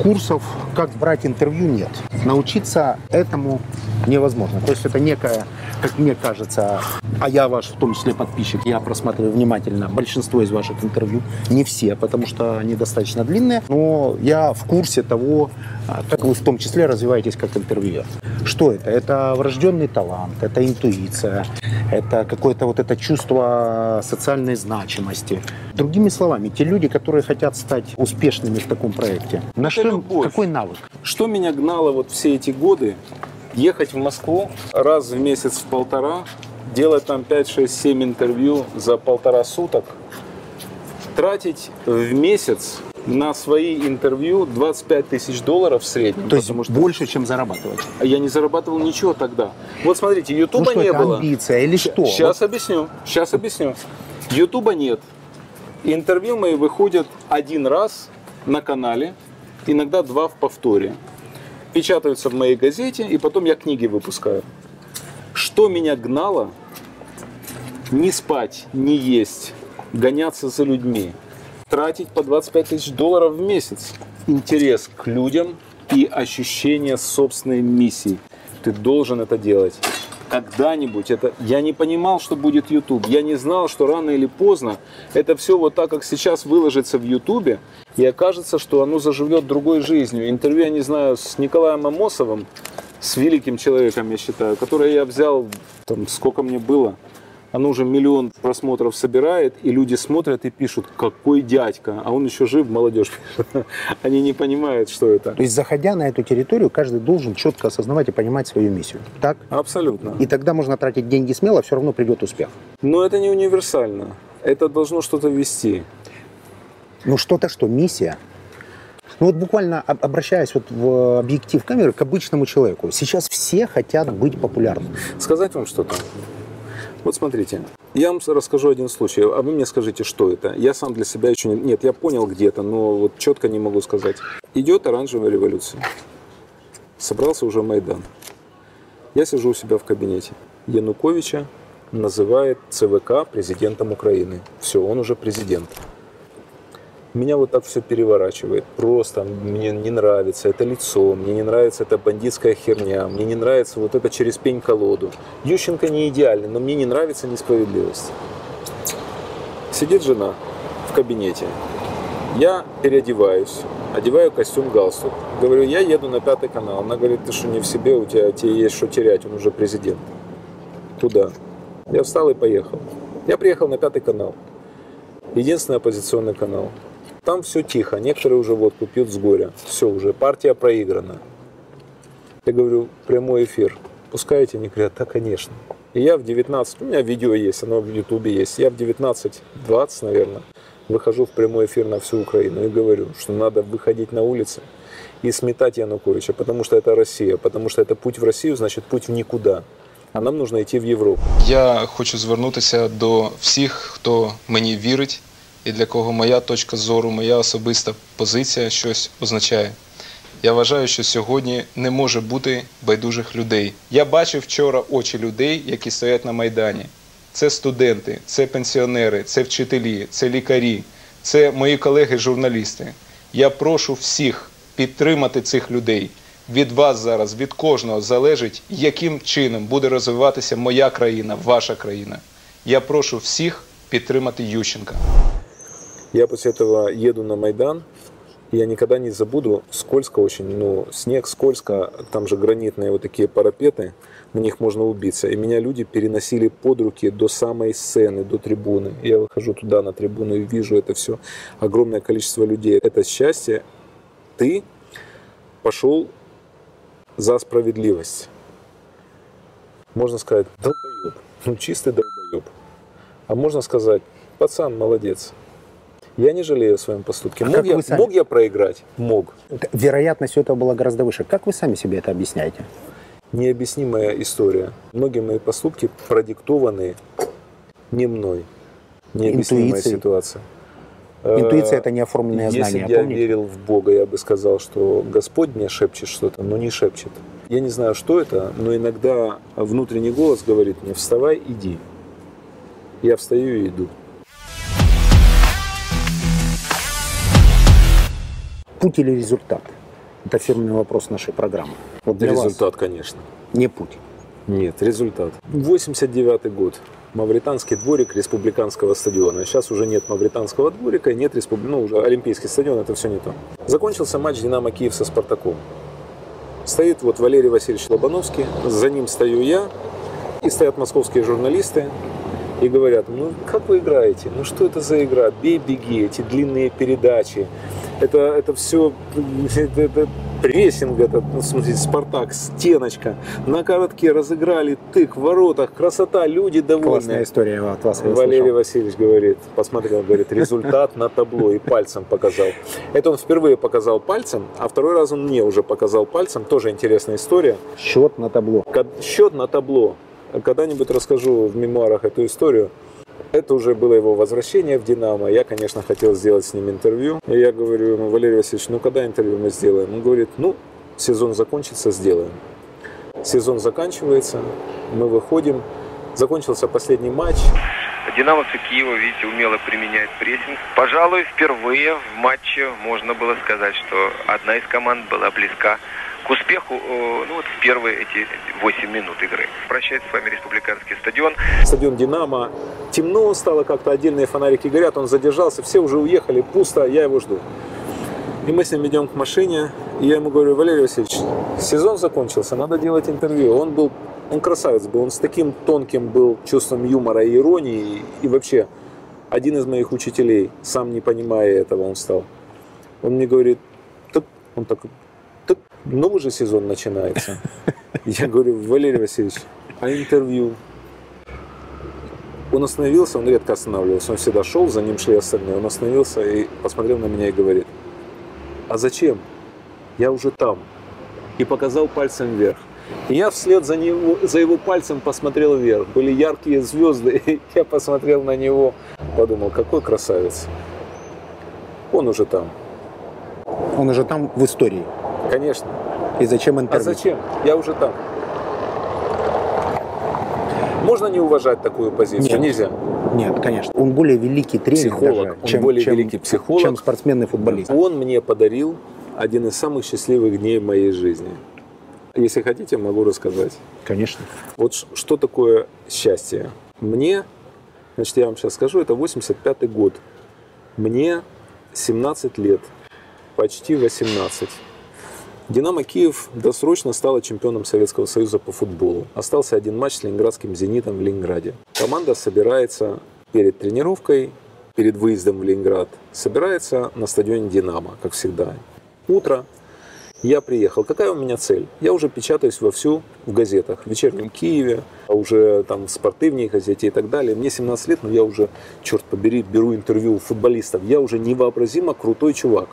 Курсов, как брать интервью, нет. Научиться этому невозможно. То есть это некая, как мне кажется, а я ваш, в том числе подписчик, я просматриваю внимательно большинство из ваших интервью, не все, потому что они достаточно длинные, но я в курсе того, а, как вы в том числе развиваетесь как интервьюер. Что это? Это врожденный талант, это интуиция, это какое-то вот это чувство социальной значимости. Другими словами, те люди, которые хотят стать успешными в таком проекте, на что, любовь. какой навык? Что меня гнало вот все эти годы? Ехать в Москву раз в месяц в полтора, делать там 5, 6, 7 интервью за полтора суток, тратить в месяц на свои интервью 25 тысяч долларов в среднем. То есть что больше, чем зарабатывать. я не зарабатывал ничего тогда. Вот смотрите, Ну Ютуба что, не это было. амбиция или что? Сейчас объясню. Сейчас объясню. Ютуба нет. Интервью мои выходят один раз на канале, иногда два в повторе. Печатаются в моей газете, и потом я книги выпускаю. Что меня гнало? Не спать, не есть, гоняться за людьми, тратить по 25 тысяч долларов в месяц. Интерес к людям и ощущение собственной миссии. Ты должен это делать. Когда-нибудь это... Я не понимал, что будет YouTube. Я не знал, что рано или поздно это все вот так, как сейчас выложится в YouTube, и окажется, что оно заживет другой жизнью. Интервью, я не знаю, с Николаем Амосовым, с великим человеком, я считаю, которое я взял, там, сколько мне было, оно уже миллион просмотров собирает, и люди смотрят и пишут, какой дядька, а он еще жив, молодежь. Они не понимают, что это. То есть, заходя на эту территорию, каждый должен четко осознавать и понимать свою миссию. Так? Абсолютно. И тогда можно тратить деньги смело, все равно придет успех. Но это не универсально. Это должно что-то вести. Ну что-то что, миссия? Ну вот буквально об- обращаясь вот в объектив камеры к обычному человеку. Сейчас все хотят быть популярными. Сказать вам что-то? Вот смотрите, я вам расскажу один случай, а вы мне скажите, что это. Я сам для себя еще не... Нет, я понял где-то, но вот четко не могу сказать. Идет оранжевая революция. Собрался уже Майдан. Я сижу у себя в кабинете. Януковича называет ЦВК президентом Украины. Все, он уже президент. Меня вот так все переворачивает. Просто мне не нравится это лицо, мне не нравится эта бандитская херня, мне не нравится вот это через пень-колоду. Ющенко не идеальный, но мне не нравится несправедливость. Сидит жена в кабинете. Я переодеваюсь, одеваю костюм галстук. Говорю, я еду на пятый канал. Она говорит, ты что не в себе, у тебя тебе есть что терять, он уже президент. Туда. Я встал и поехал. Я приехал на пятый канал. Единственный оппозиционный канал. Там все тихо, некоторые уже водку пьют с горя. Все уже, партия проиграна. Я говорю, прямой эфир. Пускаете? Они говорят, да, конечно. И я в 19, у меня видео есть, оно в Ютубе есть. Я в 19-20, наверное, выхожу в прямой эфир на всю Украину и говорю, что надо выходить на улицы и сметать Януковича, потому что это Россия, потому что это путь в Россию, значит путь в никуда. А нам нужно идти в Європу. Я хочу звернутися до всіх, хто мені вірить, і для кого моя точка зору, моя особиста позиція щось означає. Я вважаю, що сьогодні не може бути байдужих людей. Я бачив вчора очі людей, які стоять на Майдані. Це студенти, це пенсіонери, це вчителі, це лікарі, це мої колеги-журналісти. Я прошу всіх підтримати цих людей. Від вас зараз, від кожного залежить, яким чином буде розвиватися моя країна, ваша країна. Я прошу всіх підтримати Ющенка. Я после этого еду на Майдан, я никогда не забуду, скользко очень, ну, снег скользко, там же гранитные вот такие парапеты, на них можно убиться. И меня люди переносили под руки до самой сцены, до трибуны. Я выхожу туда на трибуну и вижу это все, огромное количество людей. Это счастье. Ты пошел за справедливость. Можно сказать, долбоеб. Ну, чистый долбоеб. А можно сказать, пацан, молодец. Я не жалею о своем поступке. А Мог, я, сами? мог я проиграть? Мог. Вероятность этого была гораздо выше. Как вы сами себе это объясняете? Необъяснимая история. Многие мои поступки продиктованы не мной. Необъяснимая Интуицией. ситуация. Интуиция – это не оформленное Если знание, бы я помните? верил в Бога, я бы сказал, что Господь мне шепчет что-то, но не шепчет. Я не знаю, что это, но иногда внутренний голос говорит мне «вставай, иди». Я встаю и иду. Путь или результат? Это фирменный вопрос нашей программы. Вот для результат, конечно. вас не путь. Нет, результат. 89 год. Мавританский дворик республиканского стадиона. Сейчас уже нет мавританского дворика, нет республи... ну, уже Олимпийский стадион, это все не то. Закончился матч «Динамо Киев» со «Спартаком». Стоит вот Валерий Васильевич Лобановский, за ним стою я, и стоят московские журналисты, и говорят, ну как вы играете? Ну что это за игра? Бей, беги, эти длинные передачи. Это, это все это, это прессинг, этот, ну, смотрите, Спартак, стеночка. На коротке разыграли, тык в воротах, красота, люди Классная довольны. история от вас. Валерий услышал. Васильевич говорит, посмотрел, говорит, результат на табло и пальцем показал. Это он впервые показал пальцем, а второй раз он мне уже показал пальцем. Тоже интересная история. Счет на табло. Счет на табло. Когда-нибудь расскажу в мемуарах эту историю. Это уже было его возвращение в «Динамо». Я, конечно, хотел сделать с ним интервью. И я говорю ему, Валерий Васильевич, ну когда интервью мы сделаем? Он говорит, ну, сезон закончится, сделаем. Сезон заканчивается, мы выходим. Закончился последний матч. Динамовцы Киева, видите, умело применяет прессинг. Пожалуй, впервые в матче можно было сказать, что одна из команд была близка к успеху э, ну, вот в первые эти 8 минут игры. Прощается с вами Республиканский стадион. Стадион «Динамо». Темно стало как-то, отдельные фонарики горят. Он задержался, все уже уехали, пусто, я его жду. И мы с ним идем к машине, и я ему говорю, Валерий Васильевич, сезон закончился, надо делать интервью. Он был, он красавец был, он с таким тонким был чувством юмора и иронии, и вообще один из моих учителей, сам не понимая этого, он стал. Он мне говорит, так, он так, так, новый же сезон начинается. Я говорю, Валерий Васильевич, а интервью? Он остановился, он редко останавливался, он всегда шел, за ним шли остальные. Он остановился и посмотрел на меня и говорит, а зачем? Я уже там. И показал пальцем вверх. И я вслед за, него, за его пальцем посмотрел вверх. Были яркие звезды, и я посмотрел на него, подумал, какой красавец. Он уже там. Он уже там в истории. Конечно. И зачем А интервью? зачем? Я уже там. Можно не уважать такую позицию? Нет. Нельзя. Нет, конечно. Он более великий тренер Психолог. даже, Он чем, более чем- великий психолог. чем спортсмен и футболист. Он мне подарил один из самых счастливых дней в моей жизни. Если хотите, могу рассказать. Конечно. Вот что такое счастье? Мне, значит, я вам сейчас скажу, это 85 год. Мне 17 лет, почти 18. Динамо Киев досрочно стала чемпионом Советского Союза по футболу. Остался один матч с ленинградским «Зенитом» в Ленинграде. Команда собирается перед тренировкой, перед выездом в Ленинград, собирается на стадионе «Динамо», как всегда. Утро, я приехал. Какая у меня цель? Я уже печатаюсь вовсю в газетах. В «Вечернем Киеве», а уже там в спортивной газете и так далее. Мне 17 лет, но я уже, черт побери, беру интервью у футболистов. Я уже невообразимо крутой чувак.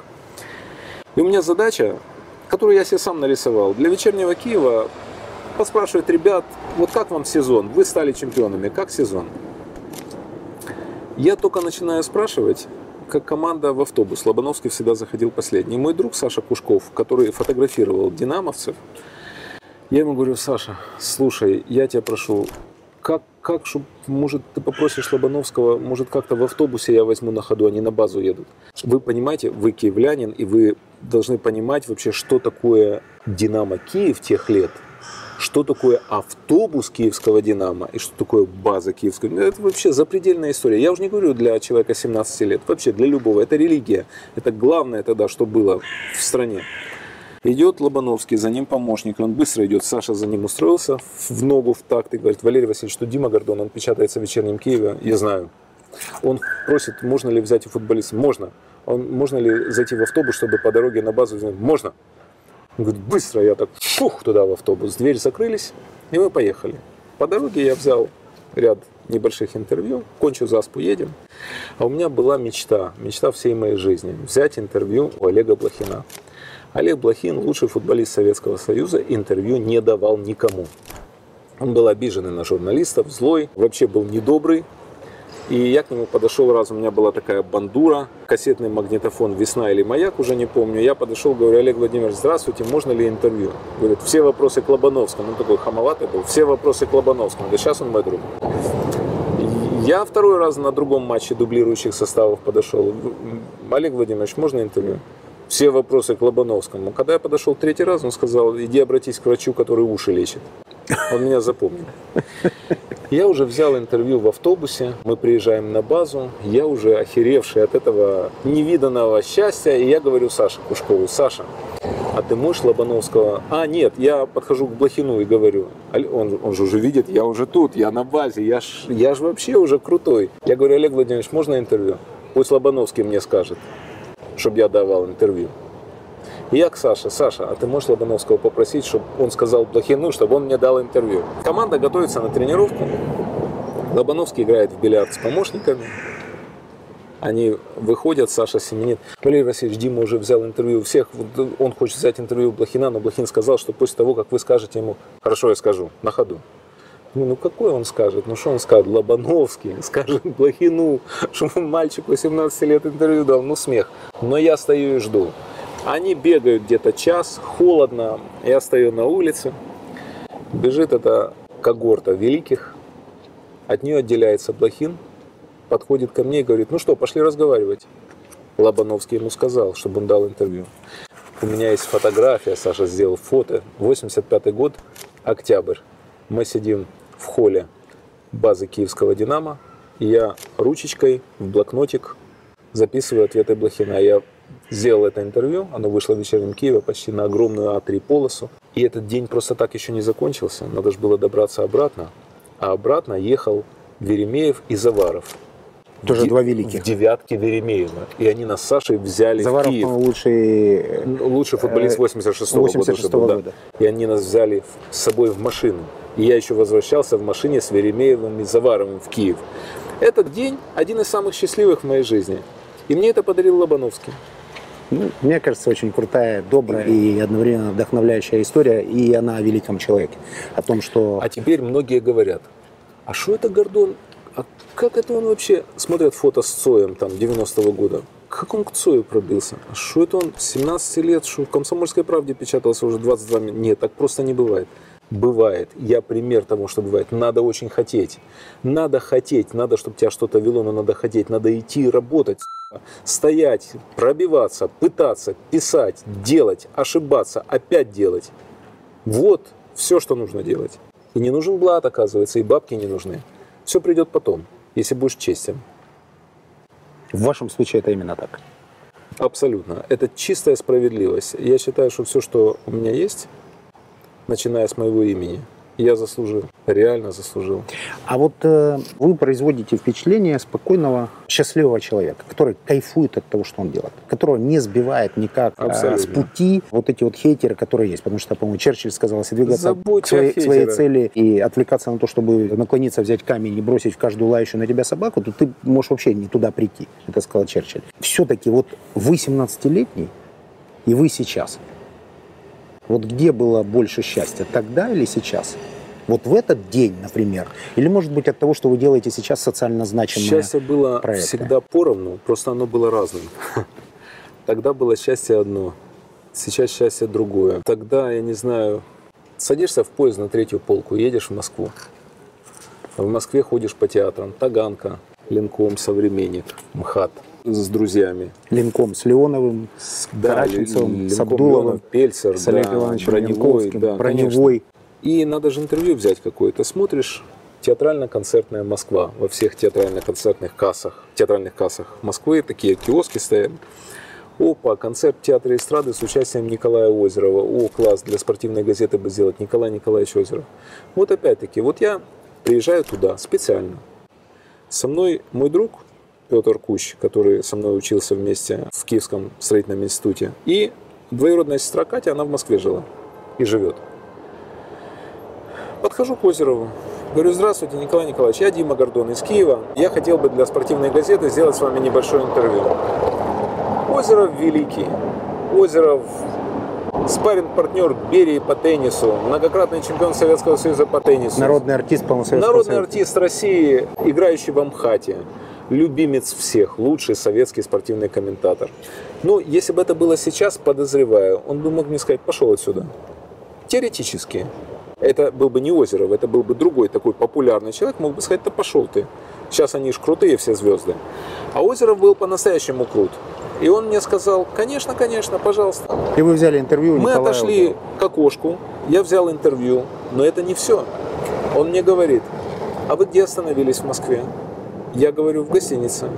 И у меня задача, которую я себе сам нарисовал, для «Вечернего Киева» поспрашивать ребят, вот как вам сезон? Вы стали чемпионами, как сезон? Я только начинаю спрашивать, как команда в автобус. Лобановский всегда заходил последний. Мой друг Саша Кушков, который фотографировал динамовцев, я ему говорю, Саша, слушай, я тебя прошу, как, как, чтоб, может, ты попросишь Лобановского, может, как-то в автобусе я возьму на ходу, они на базу едут. Вы понимаете, вы киевлянин, и вы должны понимать вообще, что такое Динамо Киев тех лет, что такое автобус киевского «Динамо» и что такое база киевского «Динамо». Это вообще запредельная история. Я уже не говорю для человека 17 лет, вообще для любого. Это религия. Это главное тогда, что было в стране. Идет Лобановский, за ним помощник, он быстро идет, Саша за ним устроился в ногу, в такт и говорит, Валерий Васильевич, что Дима Гордон, он печатается в вечернем Киеве, я знаю. Он просит, можно ли взять у футболиста? Можно. Он, можно ли зайти в автобус, чтобы по дороге на базу? Можно. Он говорит, быстро, я так фух туда в автобус. Двери закрылись, и мы поехали. По дороге я взял ряд небольших интервью, кончу заспу, едем. А у меня была мечта, мечта всей моей жизни, взять интервью у Олега Блохина. Олег Блохин, лучший футболист Советского Союза, интервью не давал никому. Он был обиженный на журналистов, злой, вообще был недобрый. И я к нему подошел раз, у меня была такая бандура, кассетный магнитофон «Весна» или «Маяк», уже не помню. Я подошел, говорю, Олег Владимирович, здравствуйте, можно ли интервью? Говорит, все вопросы к Лобановскому. Он такой хамоватый был, все вопросы к Лобановскому. Да сейчас он мой друг. Я второй раз на другом матче дублирующих составов подошел. Олег Владимирович, можно интервью? Все вопросы к Лобановскому. Когда я подошел третий раз, он сказал, иди обратись к врачу, который уши лечит. Он меня запомнил. Я уже взял интервью в автобусе, мы приезжаем на базу, я уже охеревший от этого невиданного счастья, и я говорю Саше Кушкову, Саша, а ты можешь Лобановского? А, нет, я подхожу к Блохину и говорю, он, он же уже видит, я уже тут, я на базе, я ж, я ж вообще уже крутой. Я говорю, Олег Владимирович, можно интервью? Пусть Лобановский мне скажет, чтобы я давал интервью. И я к Саше, Саша, а ты можешь Лобановского попросить, чтобы он сказал Блохину, чтобы он мне дал интервью? Команда готовится на тренировку. Лобановский играет в бильярд с помощниками. Они выходят, Саша семенит. Валерий Васильевич, Дима уже взял интервью у всех. Он хочет взять интервью у Блохина, но Блохин сказал, что после того, как вы скажете ему, хорошо, я скажу, на ходу. Ну, какой он скажет? Ну что он скажет? Лобановский скажет Блохину, что мальчик 18 лет интервью дал. Ну смех. Но я стою и жду. Они бегают где-то час, холодно, я стою на улице, бежит эта когорта великих, от нее отделяется Блохин, подходит ко мне и говорит, ну что, пошли разговаривать. Лобановский ему сказал, чтобы он дал интервью. У меня есть фотография, Саша сделал фото, 85 год, октябрь. Мы сидим в холле базы киевского «Динамо», я ручечкой в блокнотик записываю ответы Блохина. Я сделал это интервью, оно вышло в вечернем Киеве почти на огромную А3 полосу. И этот день просто так еще не закончился, надо же было добраться обратно. А обратно ехал Веремеев и Заваров. Тоже в, два великих. В девятке Веремеева. И они нас с Сашей взяли Заваров, в Киев. лучший... Лучший футболист 86 -го 86 года. года. Да. И они нас взяли с собой в машину. И я еще возвращался в машине с Веремеевым и Заваровым в Киев. Этот день один из самых счастливых в моей жизни. И мне это подарил Лобановский. Ну, мне кажется, очень крутая, добрая и одновременно вдохновляющая история, и она о великом человеке. О том, что... А теперь многие говорят, а что это Гордон? А как это он вообще... Смотрят фото с Цоем там 90-го года. Как он к Цою пробился? А что это он 17 лет, что в «Комсомольской правде» печатался уже 22 минут? Нет, так просто не бывает. Бывает. Я пример того, что бывает. Надо очень хотеть. Надо хотеть. Надо, чтобы тебя что-то вело, но надо хотеть. Надо идти работать. Стоять, пробиваться, пытаться, писать, делать, ошибаться, опять делать. Вот все, что нужно делать. И не нужен блат, оказывается, и бабки не нужны. Все придет потом, если будешь честен. В вашем случае это именно так. Абсолютно. Это чистая справедливость. Я считаю, что все, что у меня есть, начиная с моего имени, я заслужил, реально заслужил. А вот э, вы производите впечатление спокойного, счастливого человека, который кайфует от того, что он делает, которого не сбивает никак э, с пути вот эти вот хейтеры, которые есть. Потому что, по-моему, Черчилль сказал, если двигаться Забудьте к своей, к своей цели и отвлекаться на то, чтобы наклониться, взять камень и бросить в каждую лающую на тебя собаку, то ты можешь вообще не туда прийти. Это сказал Черчилль. Все-таки вот вы 17-летний, и вы сейчас. Вот где было больше счастья, тогда или сейчас? Вот в этот день, например. Или, может быть, от того, что вы делаете сейчас социально значимые Счастье было проекты. всегда поровну, просто оно было разным. Тогда было счастье одно, сейчас счастье другое. Тогда, я не знаю, садишься в поезд на третью полку, едешь в Москву. В Москве ходишь по театрам. Таганка, Ленком, Современник, МХАТ с друзьями. Ленком с Леоновым, с Да, Караченцевым, с Ленком, Абдуловым, Леонов, Пельцер, с Олегом да, Ивановичем Броневой, да, конечно. Броневой. И надо же интервью взять какое-то. Смотришь, театрально-концертная Москва во всех театрально-концертных кассах, театральных кассах Москвы, такие киоски стоят. Опа, концерт театра эстрады с участием Николая Озерова. О, класс, для спортивной газеты бы сделать Николай Николаевич Озеров. Вот опять-таки, вот я приезжаю туда специально. Со мной мой друг Петр Кущ, который со мной учился вместе в Киевском строительном институте. И двоюродная сестра Катя, она в Москве жила и живет. Подхожу к Озерову. Говорю, здравствуйте, Николай Николаевич, я Дима Гордон из Киева. Я хотел бы для спортивной газеты сделать с вами небольшое интервью. Озеров великий. Озеров спарринг-партнер Берии по теннису, многократный чемпион Советского Союза по теннису. Народный артист, по-моему, Советского Народный Союза. артист России, играющий в Амхате. Любимец всех, лучший советский спортивный комментатор. Ну, если бы это было сейчас, подозреваю, он бы мог мне сказать, пошел отсюда. Теоретически. Это был бы не Озеров, это был бы другой такой популярный человек, мог бы сказать, да пошел ты. Сейчас они ж крутые все звезды. А Озеров был по-настоящему крут. И он мне сказал, конечно, конечно, пожалуйста. И вы взяли интервью Мы Николая отошли Озерова. к окошку, я взял интервью, но это не все. Он мне говорит, а вы где остановились в Москве? Я говорю, в гостинице.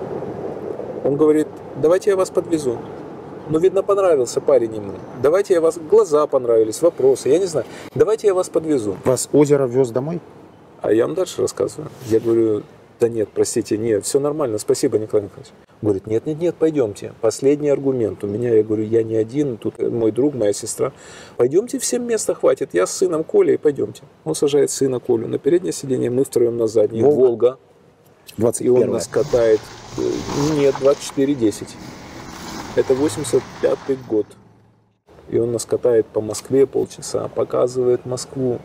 Он говорит, давайте я вас подвезу. Ну, видно, понравился парень ему. Давайте я вас... Глаза понравились, вопросы, я не знаю. Давайте я вас подвезу. Вас Озеров вез домой? А я вам дальше рассказываю. Я говорю, да нет, простите, нет, все нормально, спасибо, Николай Николаевич. Говорит, нет, нет, нет, пойдемте. Последний аргумент. У меня, я говорю, я не один, тут мой друг, моя сестра. Пойдемте, всем места хватит. Я с сыном Колей, пойдемте. Он сажает сына Колю на переднее сиденье, мы втроем на заднее. Волга? Волга. И 21 он нас катает. э, Нет, 24-10. Это 85 год. И он нас катает по Москве полчаса, показывает Москву.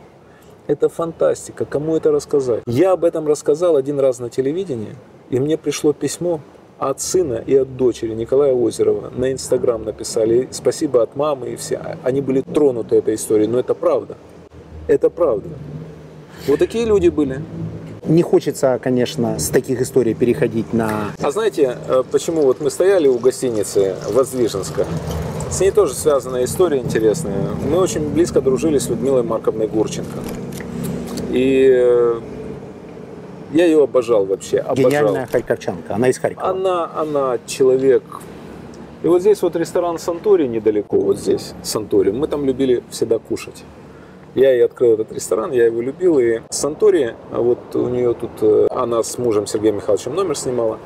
Это фантастика. Кому это рассказать? Я об этом рассказал один раз на телевидении, и мне пришло письмо от сына и от дочери Николая Озерова. На Инстаграм написали. Спасибо от мамы и все. Они были тронуты этой историей, но это правда. Это правда. Вот такие люди были. Не хочется, конечно, с таких историй переходить на... А знаете, э, почему вот мы стояли у гостиницы Воздвиженска? С ней тоже связана история интересная. Мы очень близко дружили с Людмилой Марковной Гурченко. И э, я ее обожал вообще, обожал. Гениальная харьковчанка. Она из Харькова. Она, она человек. И вот здесь вот ресторан Сантори недалеко, вот здесь Сантори. Мы там любили всегда кушать. Я и открыл этот ресторан, я его любил. И Сантори, а вот у нее тут, э, она с мужем Сергеем Михайловичем номер снимала.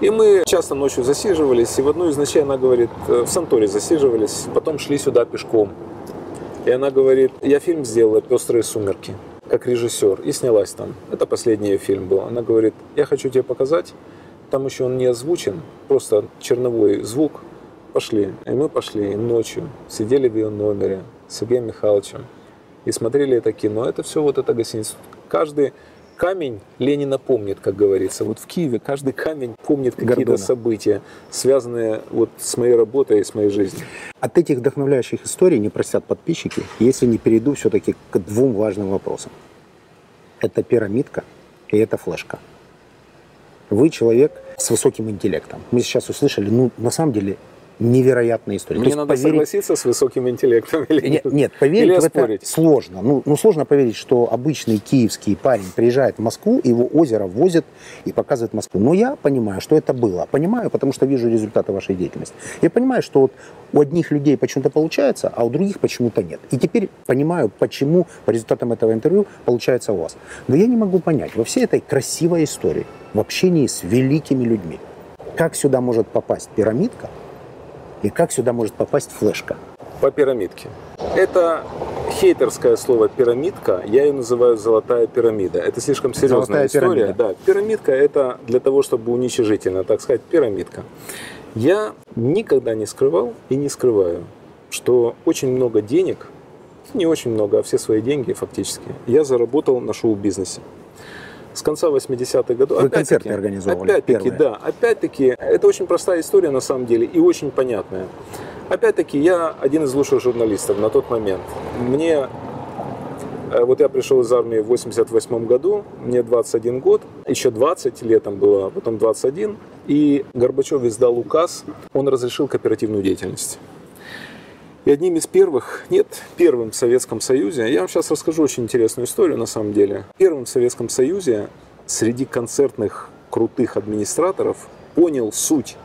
И мы часто ночью засиживались, и в одну из ночей она говорит, э, в Санторе засиживались, потом шли сюда пешком. И она говорит, я фильм сделала «Пестрые сумерки», как режиссер, и снялась там. Это последний ее фильм был. Она говорит, я хочу тебе показать, там еще он не озвучен, просто черновой звук. Пошли. И мы пошли ночью, сидели в ее номере с Сергеем Михайловичем и смотрели это кино. Это все вот эта гостиница. Каждый камень Ленина помнит, как говорится. Вот в Киеве каждый камень помнит какие-то события, связанные вот с моей работой и с моей жизнью. От этих вдохновляющих историй не простят подписчики, если не перейду все-таки к двум важным вопросам. Это пирамидка и это флешка. Вы человек с высоким интеллектом. Мы сейчас услышали, ну, на самом деле, невероятные истории. То Мне есть надо поверить- согласиться с высоким интеллектом или Нет, нет? поверить Или в это сложно. Ну, ну, сложно поверить, что обычный киевский парень приезжает в Москву, его озеро возит и показывает Москву. Но я понимаю, что это было. Понимаю, потому что вижу результаты вашей деятельности. Я понимаю, что вот у одних людей почему-то получается, а у других почему-то нет. И теперь понимаю, почему по результатам этого интервью получается у вас. Но я не могу понять, во всей этой красивой истории, в общении с великими людьми, как сюда может попасть пирамидка и как сюда может попасть флешка. по пирамидке. Это хейтерское слово пирамидка, я ее называю золотая пирамида. Это слишком серьезная Золотая история. пирамида. Да, пирамидка это для того, чтобы уничижительно, так сказать, пирамидка. Я никогда не скрывал и не скрываю, что очень много денег, не очень много, а все свои деньги фактически, я заработал на шоу-бизнесе. С конца 80-х годов. Вы концерты организовывали, Опять-таки, да. Опять-таки, это очень простая история на самом деле и очень понятная. Опять-таки, я один из лучших журналистов на тот момент. Мне э, вот я пришел из армии в 88 году, мне 21 год, еще 20 летом было, а потом 21, и Горбачев издал указ, он разрешил кооперативную деятельность. И одним из первых, нет, первым в Советском Союзе, я вам сейчас расскажу очень интересную историю на самом деле. Первым в Советском Союзе среди концертных крутых администраторов понял суть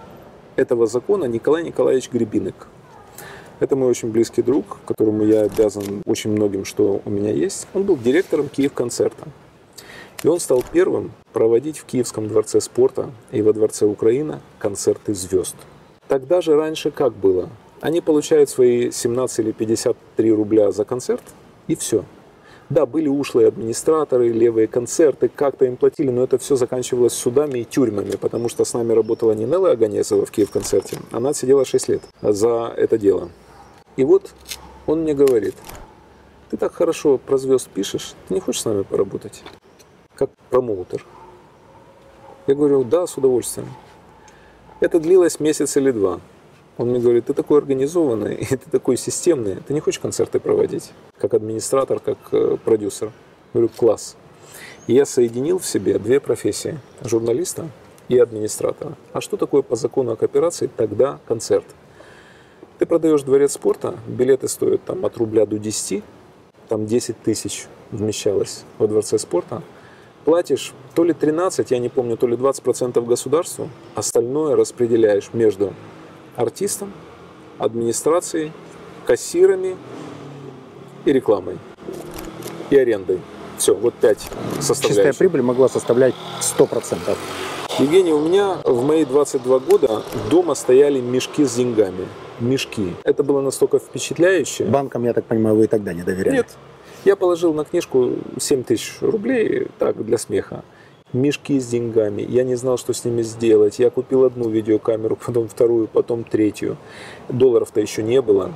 этого закона Николай Николаевич Гребинок. Это мой очень близкий друг, которому я обязан очень многим, что у меня есть. Он был директором Киев-концерта. И он стал первым проводить в Киевском дворце спорта и во дворце Украина концерты звезд. Тогда же раньше как было? Они получают свои 17 или 53 рубля за концерт, и все. Да, были ушлые администраторы, левые концерты, как-то им платили, но это все заканчивалось судами и тюрьмами, потому что с нами работала не Нелла Аганезова в Киев-концерте, она сидела 6 лет за это дело. И вот он мне говорит, ты так хорошо про звезд пишешь, ты не хочешь с нами поработать? Как промоутер. Я говорю, да, с удовольствием. Это длилось месяц или два. Он мне говорит, ты такой организованный, и ты такой системный, ты не хочешь концерты проводить, как администратор, как э, продюсер? Говорю, класс. И я соединил в себе две профессии, журналиста и администратора. А что такое по закону о кооперации тогда концерт? Ты продаешь дворец спорта, билеты стоят там от рубля до 10, там 10 тысяч вмещалось во дворце спорта, платишь то ли 13, я не помню, то ли 20% государству, остальное распределяешь между артистом, администрацией, кассирами и рекламой, и арендой. Все, вот пять составляющих. Чистая прибыль могла составлять 100%. Евгений, у меня в мои 22 года дома стояли мешки с деньгами. Мешки. Это было настолько впечатляюще. Банкам, я так понимаю, вы и тогда не доверяли. Нет. Я положил на книжку 7 тысяч рублей, так, для смеха. Мешки с деньгами. Я не знал, что с ними сделать. Я купил одну видеокамеру, потом вторую, потом третью. Долларов-то еще не было.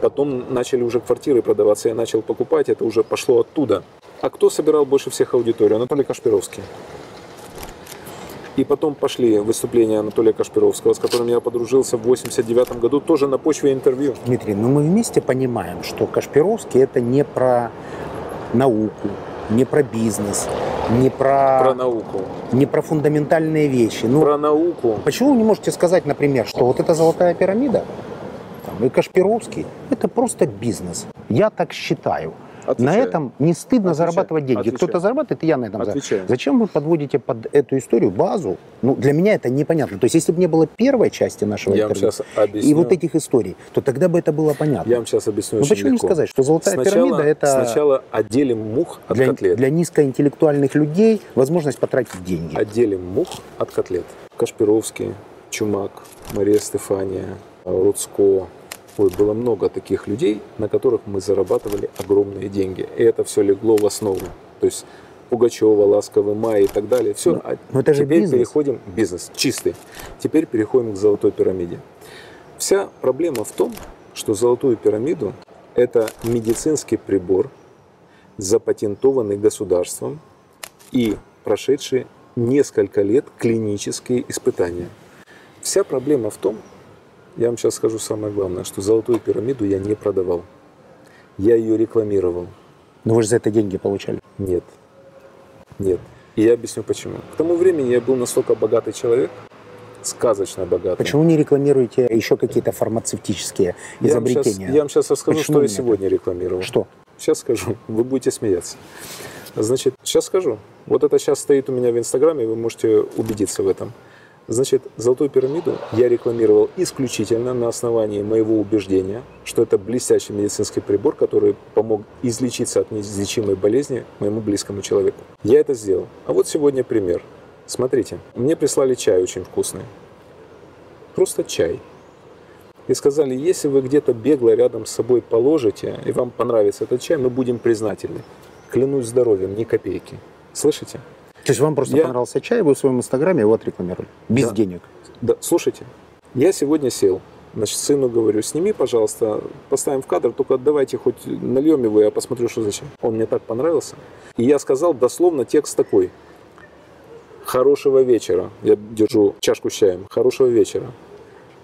Потом начали уже квартиры продаваться. Я начал покупать, это уже пошло оттуда. А кто собирал больше всех аудиторию? Анатолий Кашпировский. И потом пошли выступления Анатолия Кашпировского, с которым я подружился в 89 году, тоже на почве интервью. Дмитрий, ну мы вместе понимаем, что Кашпировский это не про науку, не про бизнес, не про, Про науку. не про фундаментальные вещи. Ну, Про науку. Почему вы не можете сказать, например, что вот эта золотая пирамида там, и Кашпировский это просто бизнес? Я так считаю. На Отвечаю. этом не стыдно Отвечаю. зарабатывать деньги. Отвечаю. Кто-то зарабатывает, и я на этом зарабатываю. Зачем вы подводите под эту историю базу? Ну, для меня это непонятно. То есть, если бы не было первой части нашего Я интервью и вот этих историй, то тогда бы это было понятно. Я вам сейчас объясню Ну почему не легко. сказать, что золотая Сначала, пирамида это сначала отделим мух от для, котлет. для низкоинтеллектуальных людей возможность потратить деньги? Отделим мух от котлет. Кашпировский, Чумак, Мария Стефания, Рудско. Ой, было много таких людей, на которых мы зарабатывали огромные деньги. И это все легло в основу. То есть Пугачева, Ласковый Май и так далее. Все. Ну, а ну это же теперь бизнес. переходим бизнес чистый. Теперь переходим к золотой пирамиде. Вся проблема в том, что золотую пирамиду это медицинский прибор, запатентованный государством и прошедший несколько лет клинические испытания. Вся проблема в том, я вам сейчас скажу самое главное, что золотую пирамиду я не продавал. Я ее рекламировал. Ну вы же за это деньги получали. Нет. Нет. И я объясню почему. К тому времени я был настолько богатый человек, сказочно богатый. Почему не рекламируете еще какие-то фармацевтические Я вам, сейчас, изобретения? я вам сейчас расскажу, Почему что я сегодня рекламировал. Что? Сейчас скажу, вы будете смеяться. Значит, сейчас скажу. Вот это сейчас стоит у меня в Инстаграме, вы можете убедиться в этом. Значит, золотую пирамиду я рекламировал исключительно на основании моего убеждения, что это блестящий медицинский прибор, который помог излечиться от неизлечимой болезни моему близкому человеку. Я это сделал. А вот сегодня пример. Смотрите, мне прислали чай очень вкусный. Просто чай. И сказали, если вы где-то бегло рядом с собой положите, и вам понравится этот чай, мы будем признательны. Клянусь здоровьем, ни копейки. Слышите? То есть вам просто Я- понравился чай, вы в своем инстаграме его отрекламировали. Без Да. денег. Да, слушайте, я сегодня сел, значит, сыну говорю, сними, пожалуйста, поставим в кадр, только давайте хоть нальем его, я посмотрю, что за чай. Он мне так понравился. И я сказал дословно текст такой. Хорошего вечера. Я держу чашку с чаем. Хорошего вечера.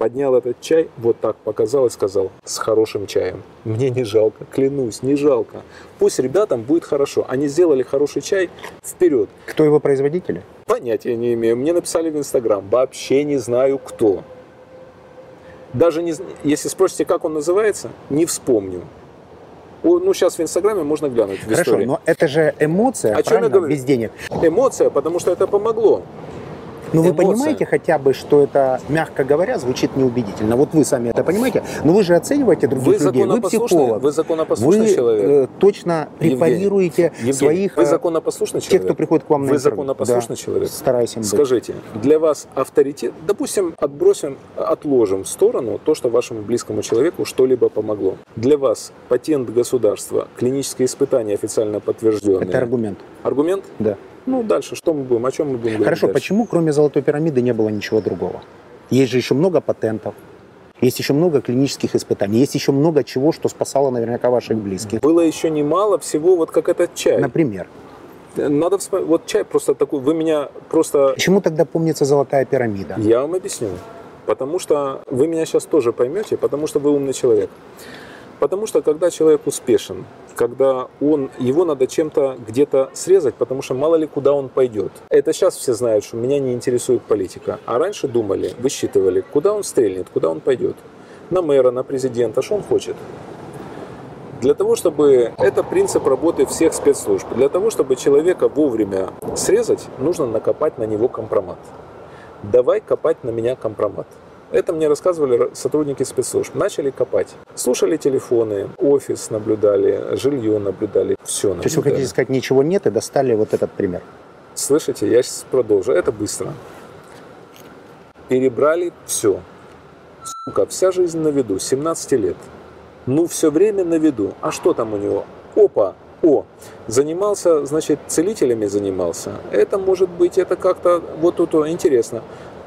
Поднял этот чай, вот так показал и сказал, с хорошим чаем. Мне не жалко, клянусь, не жалко. Пусть ребятам будет хорошо. Они сделали хороший чай, вперед. Кто его производители? Понятия не имею. Мне написали в Инстаграм. Вообще не знаю, кто. Даже не, если спросите, как он называется, не вспомню. Ну, сейчас в Инстаграме можно глянуть в Хорошо, истории. но это же эмоция, О чем я правильно? говорю? Без денег. Эмоция, потому что это помогло. Но Ну, вы понимаете хотя бы, что это, мягко говоря, звучит неубедительно. Вот вы сами это понимаете, но вы же оцениваете других Вы людей. Вы психолог. вы законопослушный Вы, человек. э, точно препарируете Евгений, своих вы э, законопослушный тех, человек. кто приходит к вам на Вы интервью. законопослушный Да, человек. Стараюсь им быть. Скажите, для вас авторитет, допустим, отбросим, отложим в сторону то, что вашему близкому человеку что-либо помогло. Для вас патент государства, клинические испытания официально подтвержденные. Это аргумент. Аргумент? Да. Ну, дальше, что мы будем, о чем мы будем говорить Хорошо, дальше? почему кроме золотой пирамиды не было ничего другого? Есть же еще много патентов. Есть еще много клинических испытаний. Есть еще много чего, что спасало наверняка ваших близких. Было еще немало всего, вот как этот чай. Например. Надо вспомнить, вот чай просто такой, вы меня просто... Почему тогда помнится золотая пирамида? Я вам объясню. Потому что вы меня сейчас тоже поймете, потому что вы умный человек. Потому что когда человек успешен, когда он, его надо чем-то где-то срезать, потому что мало ли куда он пойдет. Это сейчас все знают, что меня не интересует политика. А раньше думали, высчитывали, куда он стрельнет, куда он пойдет. На мэра, на президента, что он хочет. Для того, чтобы... Это принцип работы всех спецслужб. Для того, чтобы человека вовремя срезать, нужно накопать на него компромат. Давай копать на меня компромат. Это мне рассказывали сотрудники спецслужб. Начали копать. Слушали телефоны, офис наблюдали, жилье наблюдали, все наблюдали. То есть вы хотите сказать, ничего нет и достали вот этот пример? Слышите, я сейчас продолжу. Это быстро. Перебрали все. Сука, вся жизнь на виду, 17 лет. Ну, все время на виду. А что там у него? Опа, о, занимался, значит, целителями занимался. Это может быть, это как-то, вот тут интересно.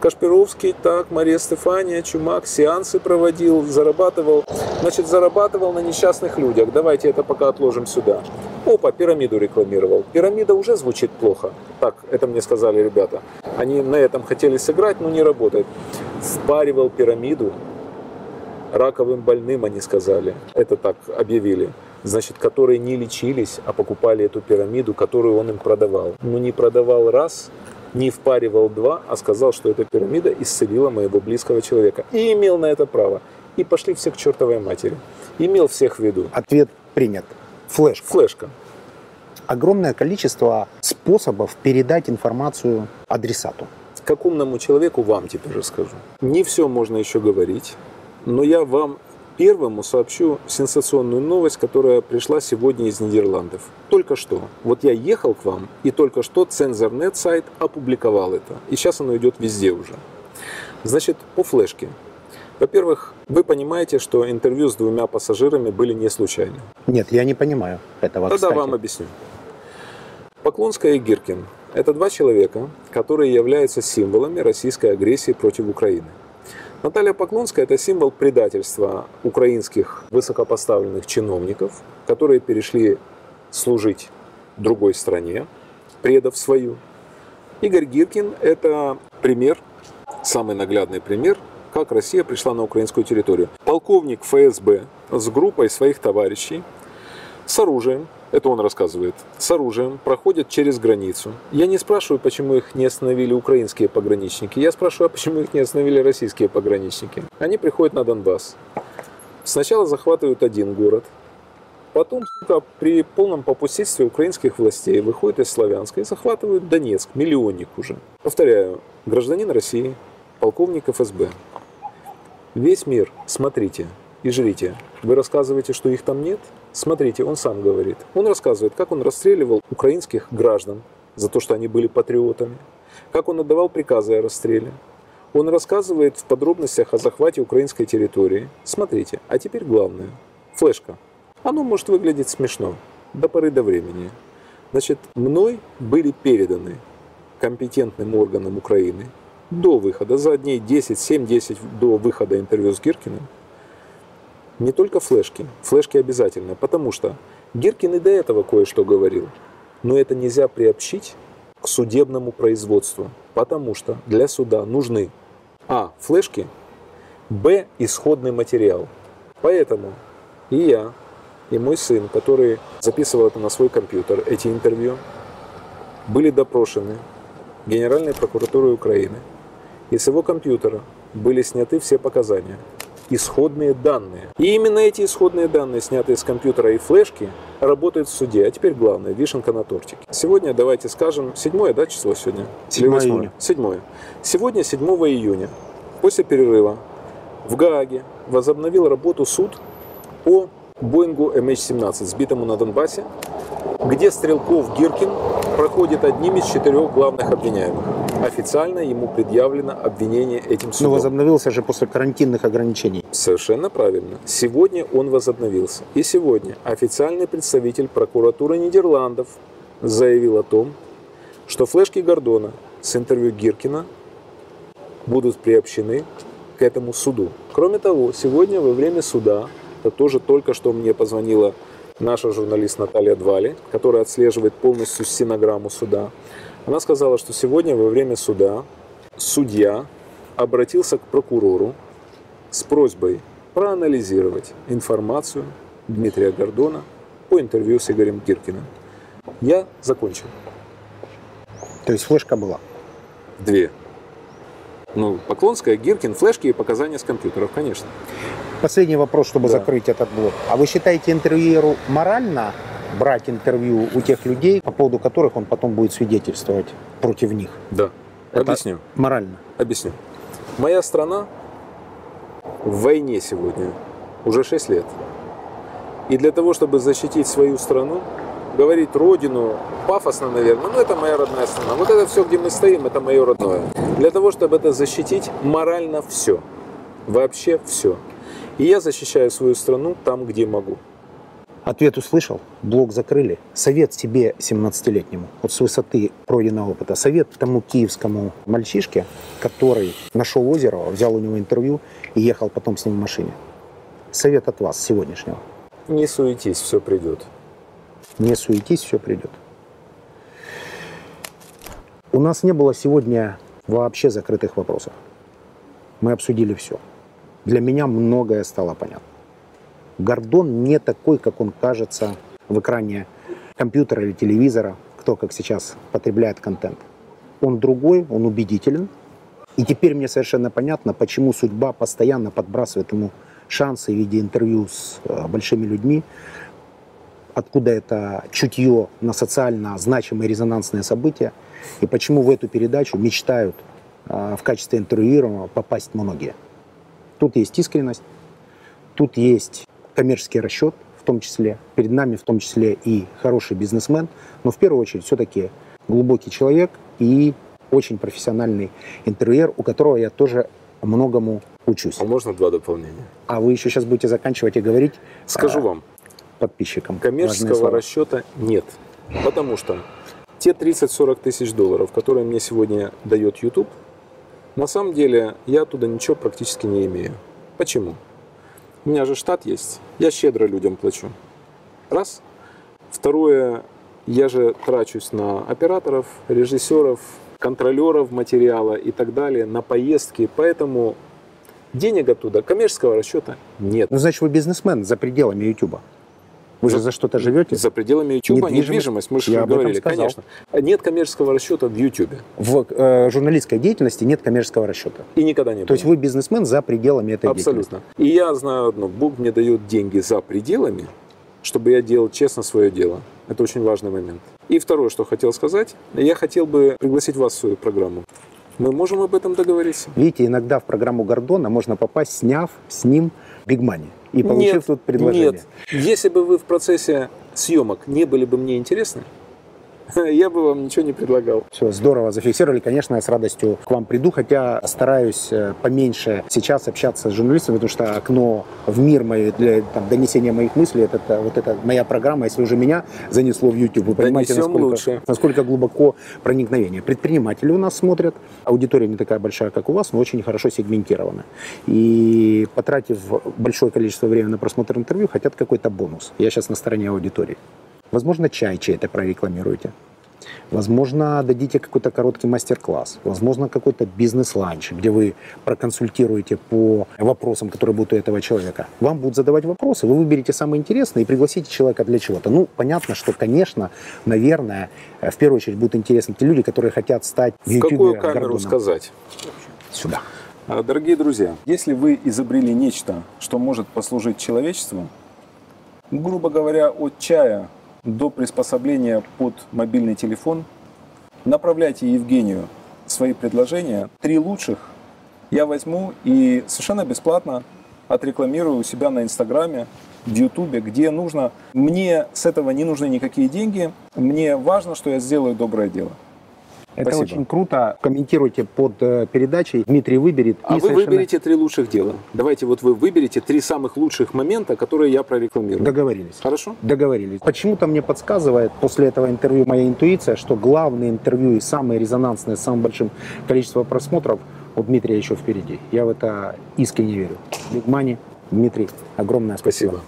Кашпировский, так, Мария Стефания, Чумак, сеансы проводил, зарабатывал. Значит, зарабатывал на несчастных людях. Давайте это пока отложим сюда. Опа, пирамиду рекламировал. Пирамида уже звучит плохо. Так, это мне сказали ребята. Они на этом хотели сыграть, но не работает. Впаривал пирамиду раковым больным, они сказали. Это так объявили значит, которые не лечились, а покупали эту пирамиду, которую он им продавал. Но не продавал раз, не впаривал два, а сказал, что эта пирамида исцелила моего близкого человека. И имел на это право. И пошли все к чертовой матери. Имел всех в виду. Ответ принят. Флешка. Флешка. Огромное количество способов передать информацию адресату. Как умному человеку вам теперь расскажу. Не все можно еще говорить, но я вам первому сообщу сенсационную новость, которая пришла сегодня из Нидерландов. Только что. Вот я ехал к вам, и только что Цензорнет сайт опубликовал это. И сейчас оно идет везде уже. Значит, по флешке. Во-первых, вы понимаете, что интервью с двумя пассажирами были не случайны. Нет, я не понимаю этого. Тогда кстати. вам объясню. Поклонская и Гиркин – это два человека, которые являются символами российской агрессии против Украины. Наталья Поклонская – это символ предательства украинских высокопоставленных чиновников, которые перешли служить другой стране, предав свою. Игорь Гиркин – это пример, самый наглядный пример, как Россия пришла на украинскую территорию. Полковник ФСБ с группой своих товарищей с оружием это он рассказывает, с оружием проходят через границу. Я не спрашиваю, почему их не остановили украинские пограничники. Я спрашиваю, а почему их не остановили российские пограничники. Они приходят на Донбасс. Сначала захватывают один город, Потом, сука, при полном попустительстве украинских властей выходят из Славянска и захватывают Донецк, миллионник уже. Повторяю, гражданин России, полковник ФСБ. Весь мир, смотрите и жрите. Вы рассказываете, что их там нет? Смотрите, он сам говорит. Он рассказывает, как он расстреливал украинских граждан за то, что они были патриотами, как он отдавал приказы о расстреле. Он рассказывает в подробностях о захвате украинской территории. Смотрите, а теперь главное. Флешка. Оно может выглядеть смешно до поры до времени. Значит, мной были переданы компетентным органам Украины до выхода, за дней 10, 7-10 до выхода интервью с Гиркиным, не только флешки, флешки обязательно, потому что Гиркин и до этого кое-что говорил, но это нельзя приобщить к судебному производству, потому что для суда нужны а. флешки, б. исходный материал. Поэтому и я, и мой сын, который записывал это на свой компьютер, эти интервью, были допрошены Генеральной прокуратурой Украины. И с его компьютера были сняты все показания исходные данные. И именно эти исходные данные, снятые с компьютера и флешки, работают в суде. А теперь главное, вишенка на тортике. Сегодня, давайте скажем, седьмое, да, число сегодня? 7 июня. Седьмое. Сегодня, 7 июня, после перерыва, в Гааге возобновил работу суд по Боингу MH17, сбитому на Донбассе, где Стрелков Гиркин проходит одним из четырех главных обвиняемых. Официально ему предъявлено обвинение этим судом. возобновился же после карантинных ограничений. Совершенно правильно. Сегодня он возобновился. И сегодня официальный представитель прокуратуры Нидерландов заявил о том, что флешки Гордона с интервью Гиркина будут приобщены к этому суду. Кроме того, сегодня во время суда, это тоже только что мне позвонила наша журналист Наталья Двали, которая отслеживает полностью стенограмму суда. Она сказала, что сегодня во время суда судья обратился к прокурору с просьбой проанализировать информацию Дмитрия Гордона по интервью с Игорем Гиркиным. Я закончил. То есть флешка была. Две. Ну, Поклонская, Гиркин, флешки и показания с компьютеров, конечно. Последний вопрос, чтобы Да. закрыть этот блок. А вы считаете интервьюеру морально брать интервью у тех людей, по поводу которых он потом будет свидетельствовать против них? Да. Это Объясню. Морально. Объясню. Моя страна в войне сегодня уже 6 лет. И для того, чтобы защитить свою страну, говорить родину, пафосно, наверное, ну это моя родная страна. Вот это все, где мы стоим, это мое родное. Для того, чтобы это защитить, морально все. Вообще все. И я защищаю свою страну там, где могу. Ответ услышал, блок закрыли. Совет себе 17-летнему, вот с высоты пройденного опыта, совет тому киевскому мальчишке, который нашел Озерова, взял у него интервью и ехал потом с ним в машине. Совет от вас сегодняшнего. Не суетись, все придет. Не суетись, все придет. У нас не было сегодня вообще закрытых вопросов. Мы обсудили все. Для меня многое стало понятно. Гордон не такой, как он кажется в экране компьютера или телевизора, кто как сейчас потребляет контент. Он другой, он убедителен. И теперь мне совершенно понятно, почему судьба постоянно подбрасывает ему шансы в виде интервью с э, большими людьми, откуда это чутье на социально значимые резонансные события, и почему в эту передачу мечтают а, в качестве интервьюируемого попасть многие. Тут есть искренность, тут есть коммерческий расчет, в том числе, перед нами в том числе и хороший бизнесмен, но в первую очередь все-таки глубокий человек и очень профессиональный интервьюер, у которого я тоже многому учусь. А можно два дополнения? А вы еще сейчас будете заканчивать и говорить Скажу а, вам, подписчикам. Коммерческого расчета нет. Потому что те 30-40 тысяч долларов, которые мне сегодня дает YouTube, на самом деле я оттуда ничего практически не имею. Почему? У меня же штат есть. Я щедро людям плачу. Раз. Второе, я же трачусь на операторов, режиссеров, контролеров материала и так далее, на поездки. Поэтому денег оттуда, коммерческого расчета нет. Ну, значит, вы бизнесмен за пределами Ютуба. Вы же за что-то живете. За пределами YouTube Недвижимость? недвижимость, мы же Я говорили, конечно. Нет коммерческого расчета в YouTube. В э, журналистской деятельности нет коммерческого расчета. И никогда не было. То есть вы бизнесмен за пределами этой Абсолютно. И я знаю одно. Бог мне дает деньги за пределами, чтобы я делал честно свое дело. Это очень важный момент. И второе, что хотел сказать. Я хотел бы пригласить вас в свою программу. Мы можем об этом договориться? Видите, иногда в программу Гордона можно попасть, сняв с ним бигмани и получив нет, тут предложение. Нет. Если бы вы в процессе съемок не были бы мне интересны, я бы вам ничего не предлагал. Все, здорово зафиксировали. Конечно, я с радостью к вам приду, хотя стараюсь э, поменьше сейчас общаться с журналистами, потому что окно в мир мой для там, донесения моих мыслей, это, это вот эта моя программа, если уже меня занесло в YouTube, вы понимаете, Донесем насколько, лучше. насколько глубоко проникновение. Предприниматели у нас смотрят, аудитория не такая большая, как у вас, но очень хорошо сегментирована. И потратив большое количество времени на просмотр интервью, хотят какой-то бонус. Я сейчас на стороне аудитории. Возможно, чай чей-то прорекламируете. Возможно, дадите какой-то короткий мастер-класс. Возможно, какой-то бизнес-ланч, где вы проконсультируете по вопросам, которые будут у этого человека. Вам будут задавать вопросы, вы выберете самые интересные и пригласите человека для чего-то. Ну, понятно, что, конечно, наверное, э, в первую очередь будут интересны те люди, которые хотят стать в YouTube какую камеру Гордоном. сказать? Сюда. А, Дорогие друзья, если вы изобрели нечто, что может послужить человечеству, грубо говоря, от чая до приспособления под мобильный телефон, направляйте Евгению свои предложения. Три лучших я возьму и совершенно бесплатно отрекламирую у себя на Инстаграме, в Ютубе, где нужно. Мне с этого не нужны никакие деньги. Мне важно, что я сделаю доброе дело. Это Спасибо. очень круто. Комментируйте под э, передачей. Дмитрий выберет. А вы совершенно- выберете три лучших дела. Давайте вот вы выберете три самых лучших момента, которые я прорекламирую. Договорились. Хорошо? Договорились. Почему-то мне подсказывает после этого интервью моя интуиция, что главное интервью и самые резонансные с самым большим количеством просмотров у Дмитрия еще впереди. Я в это искренне верю. Money, Дмитрий, огромное спасибо. Спасибо.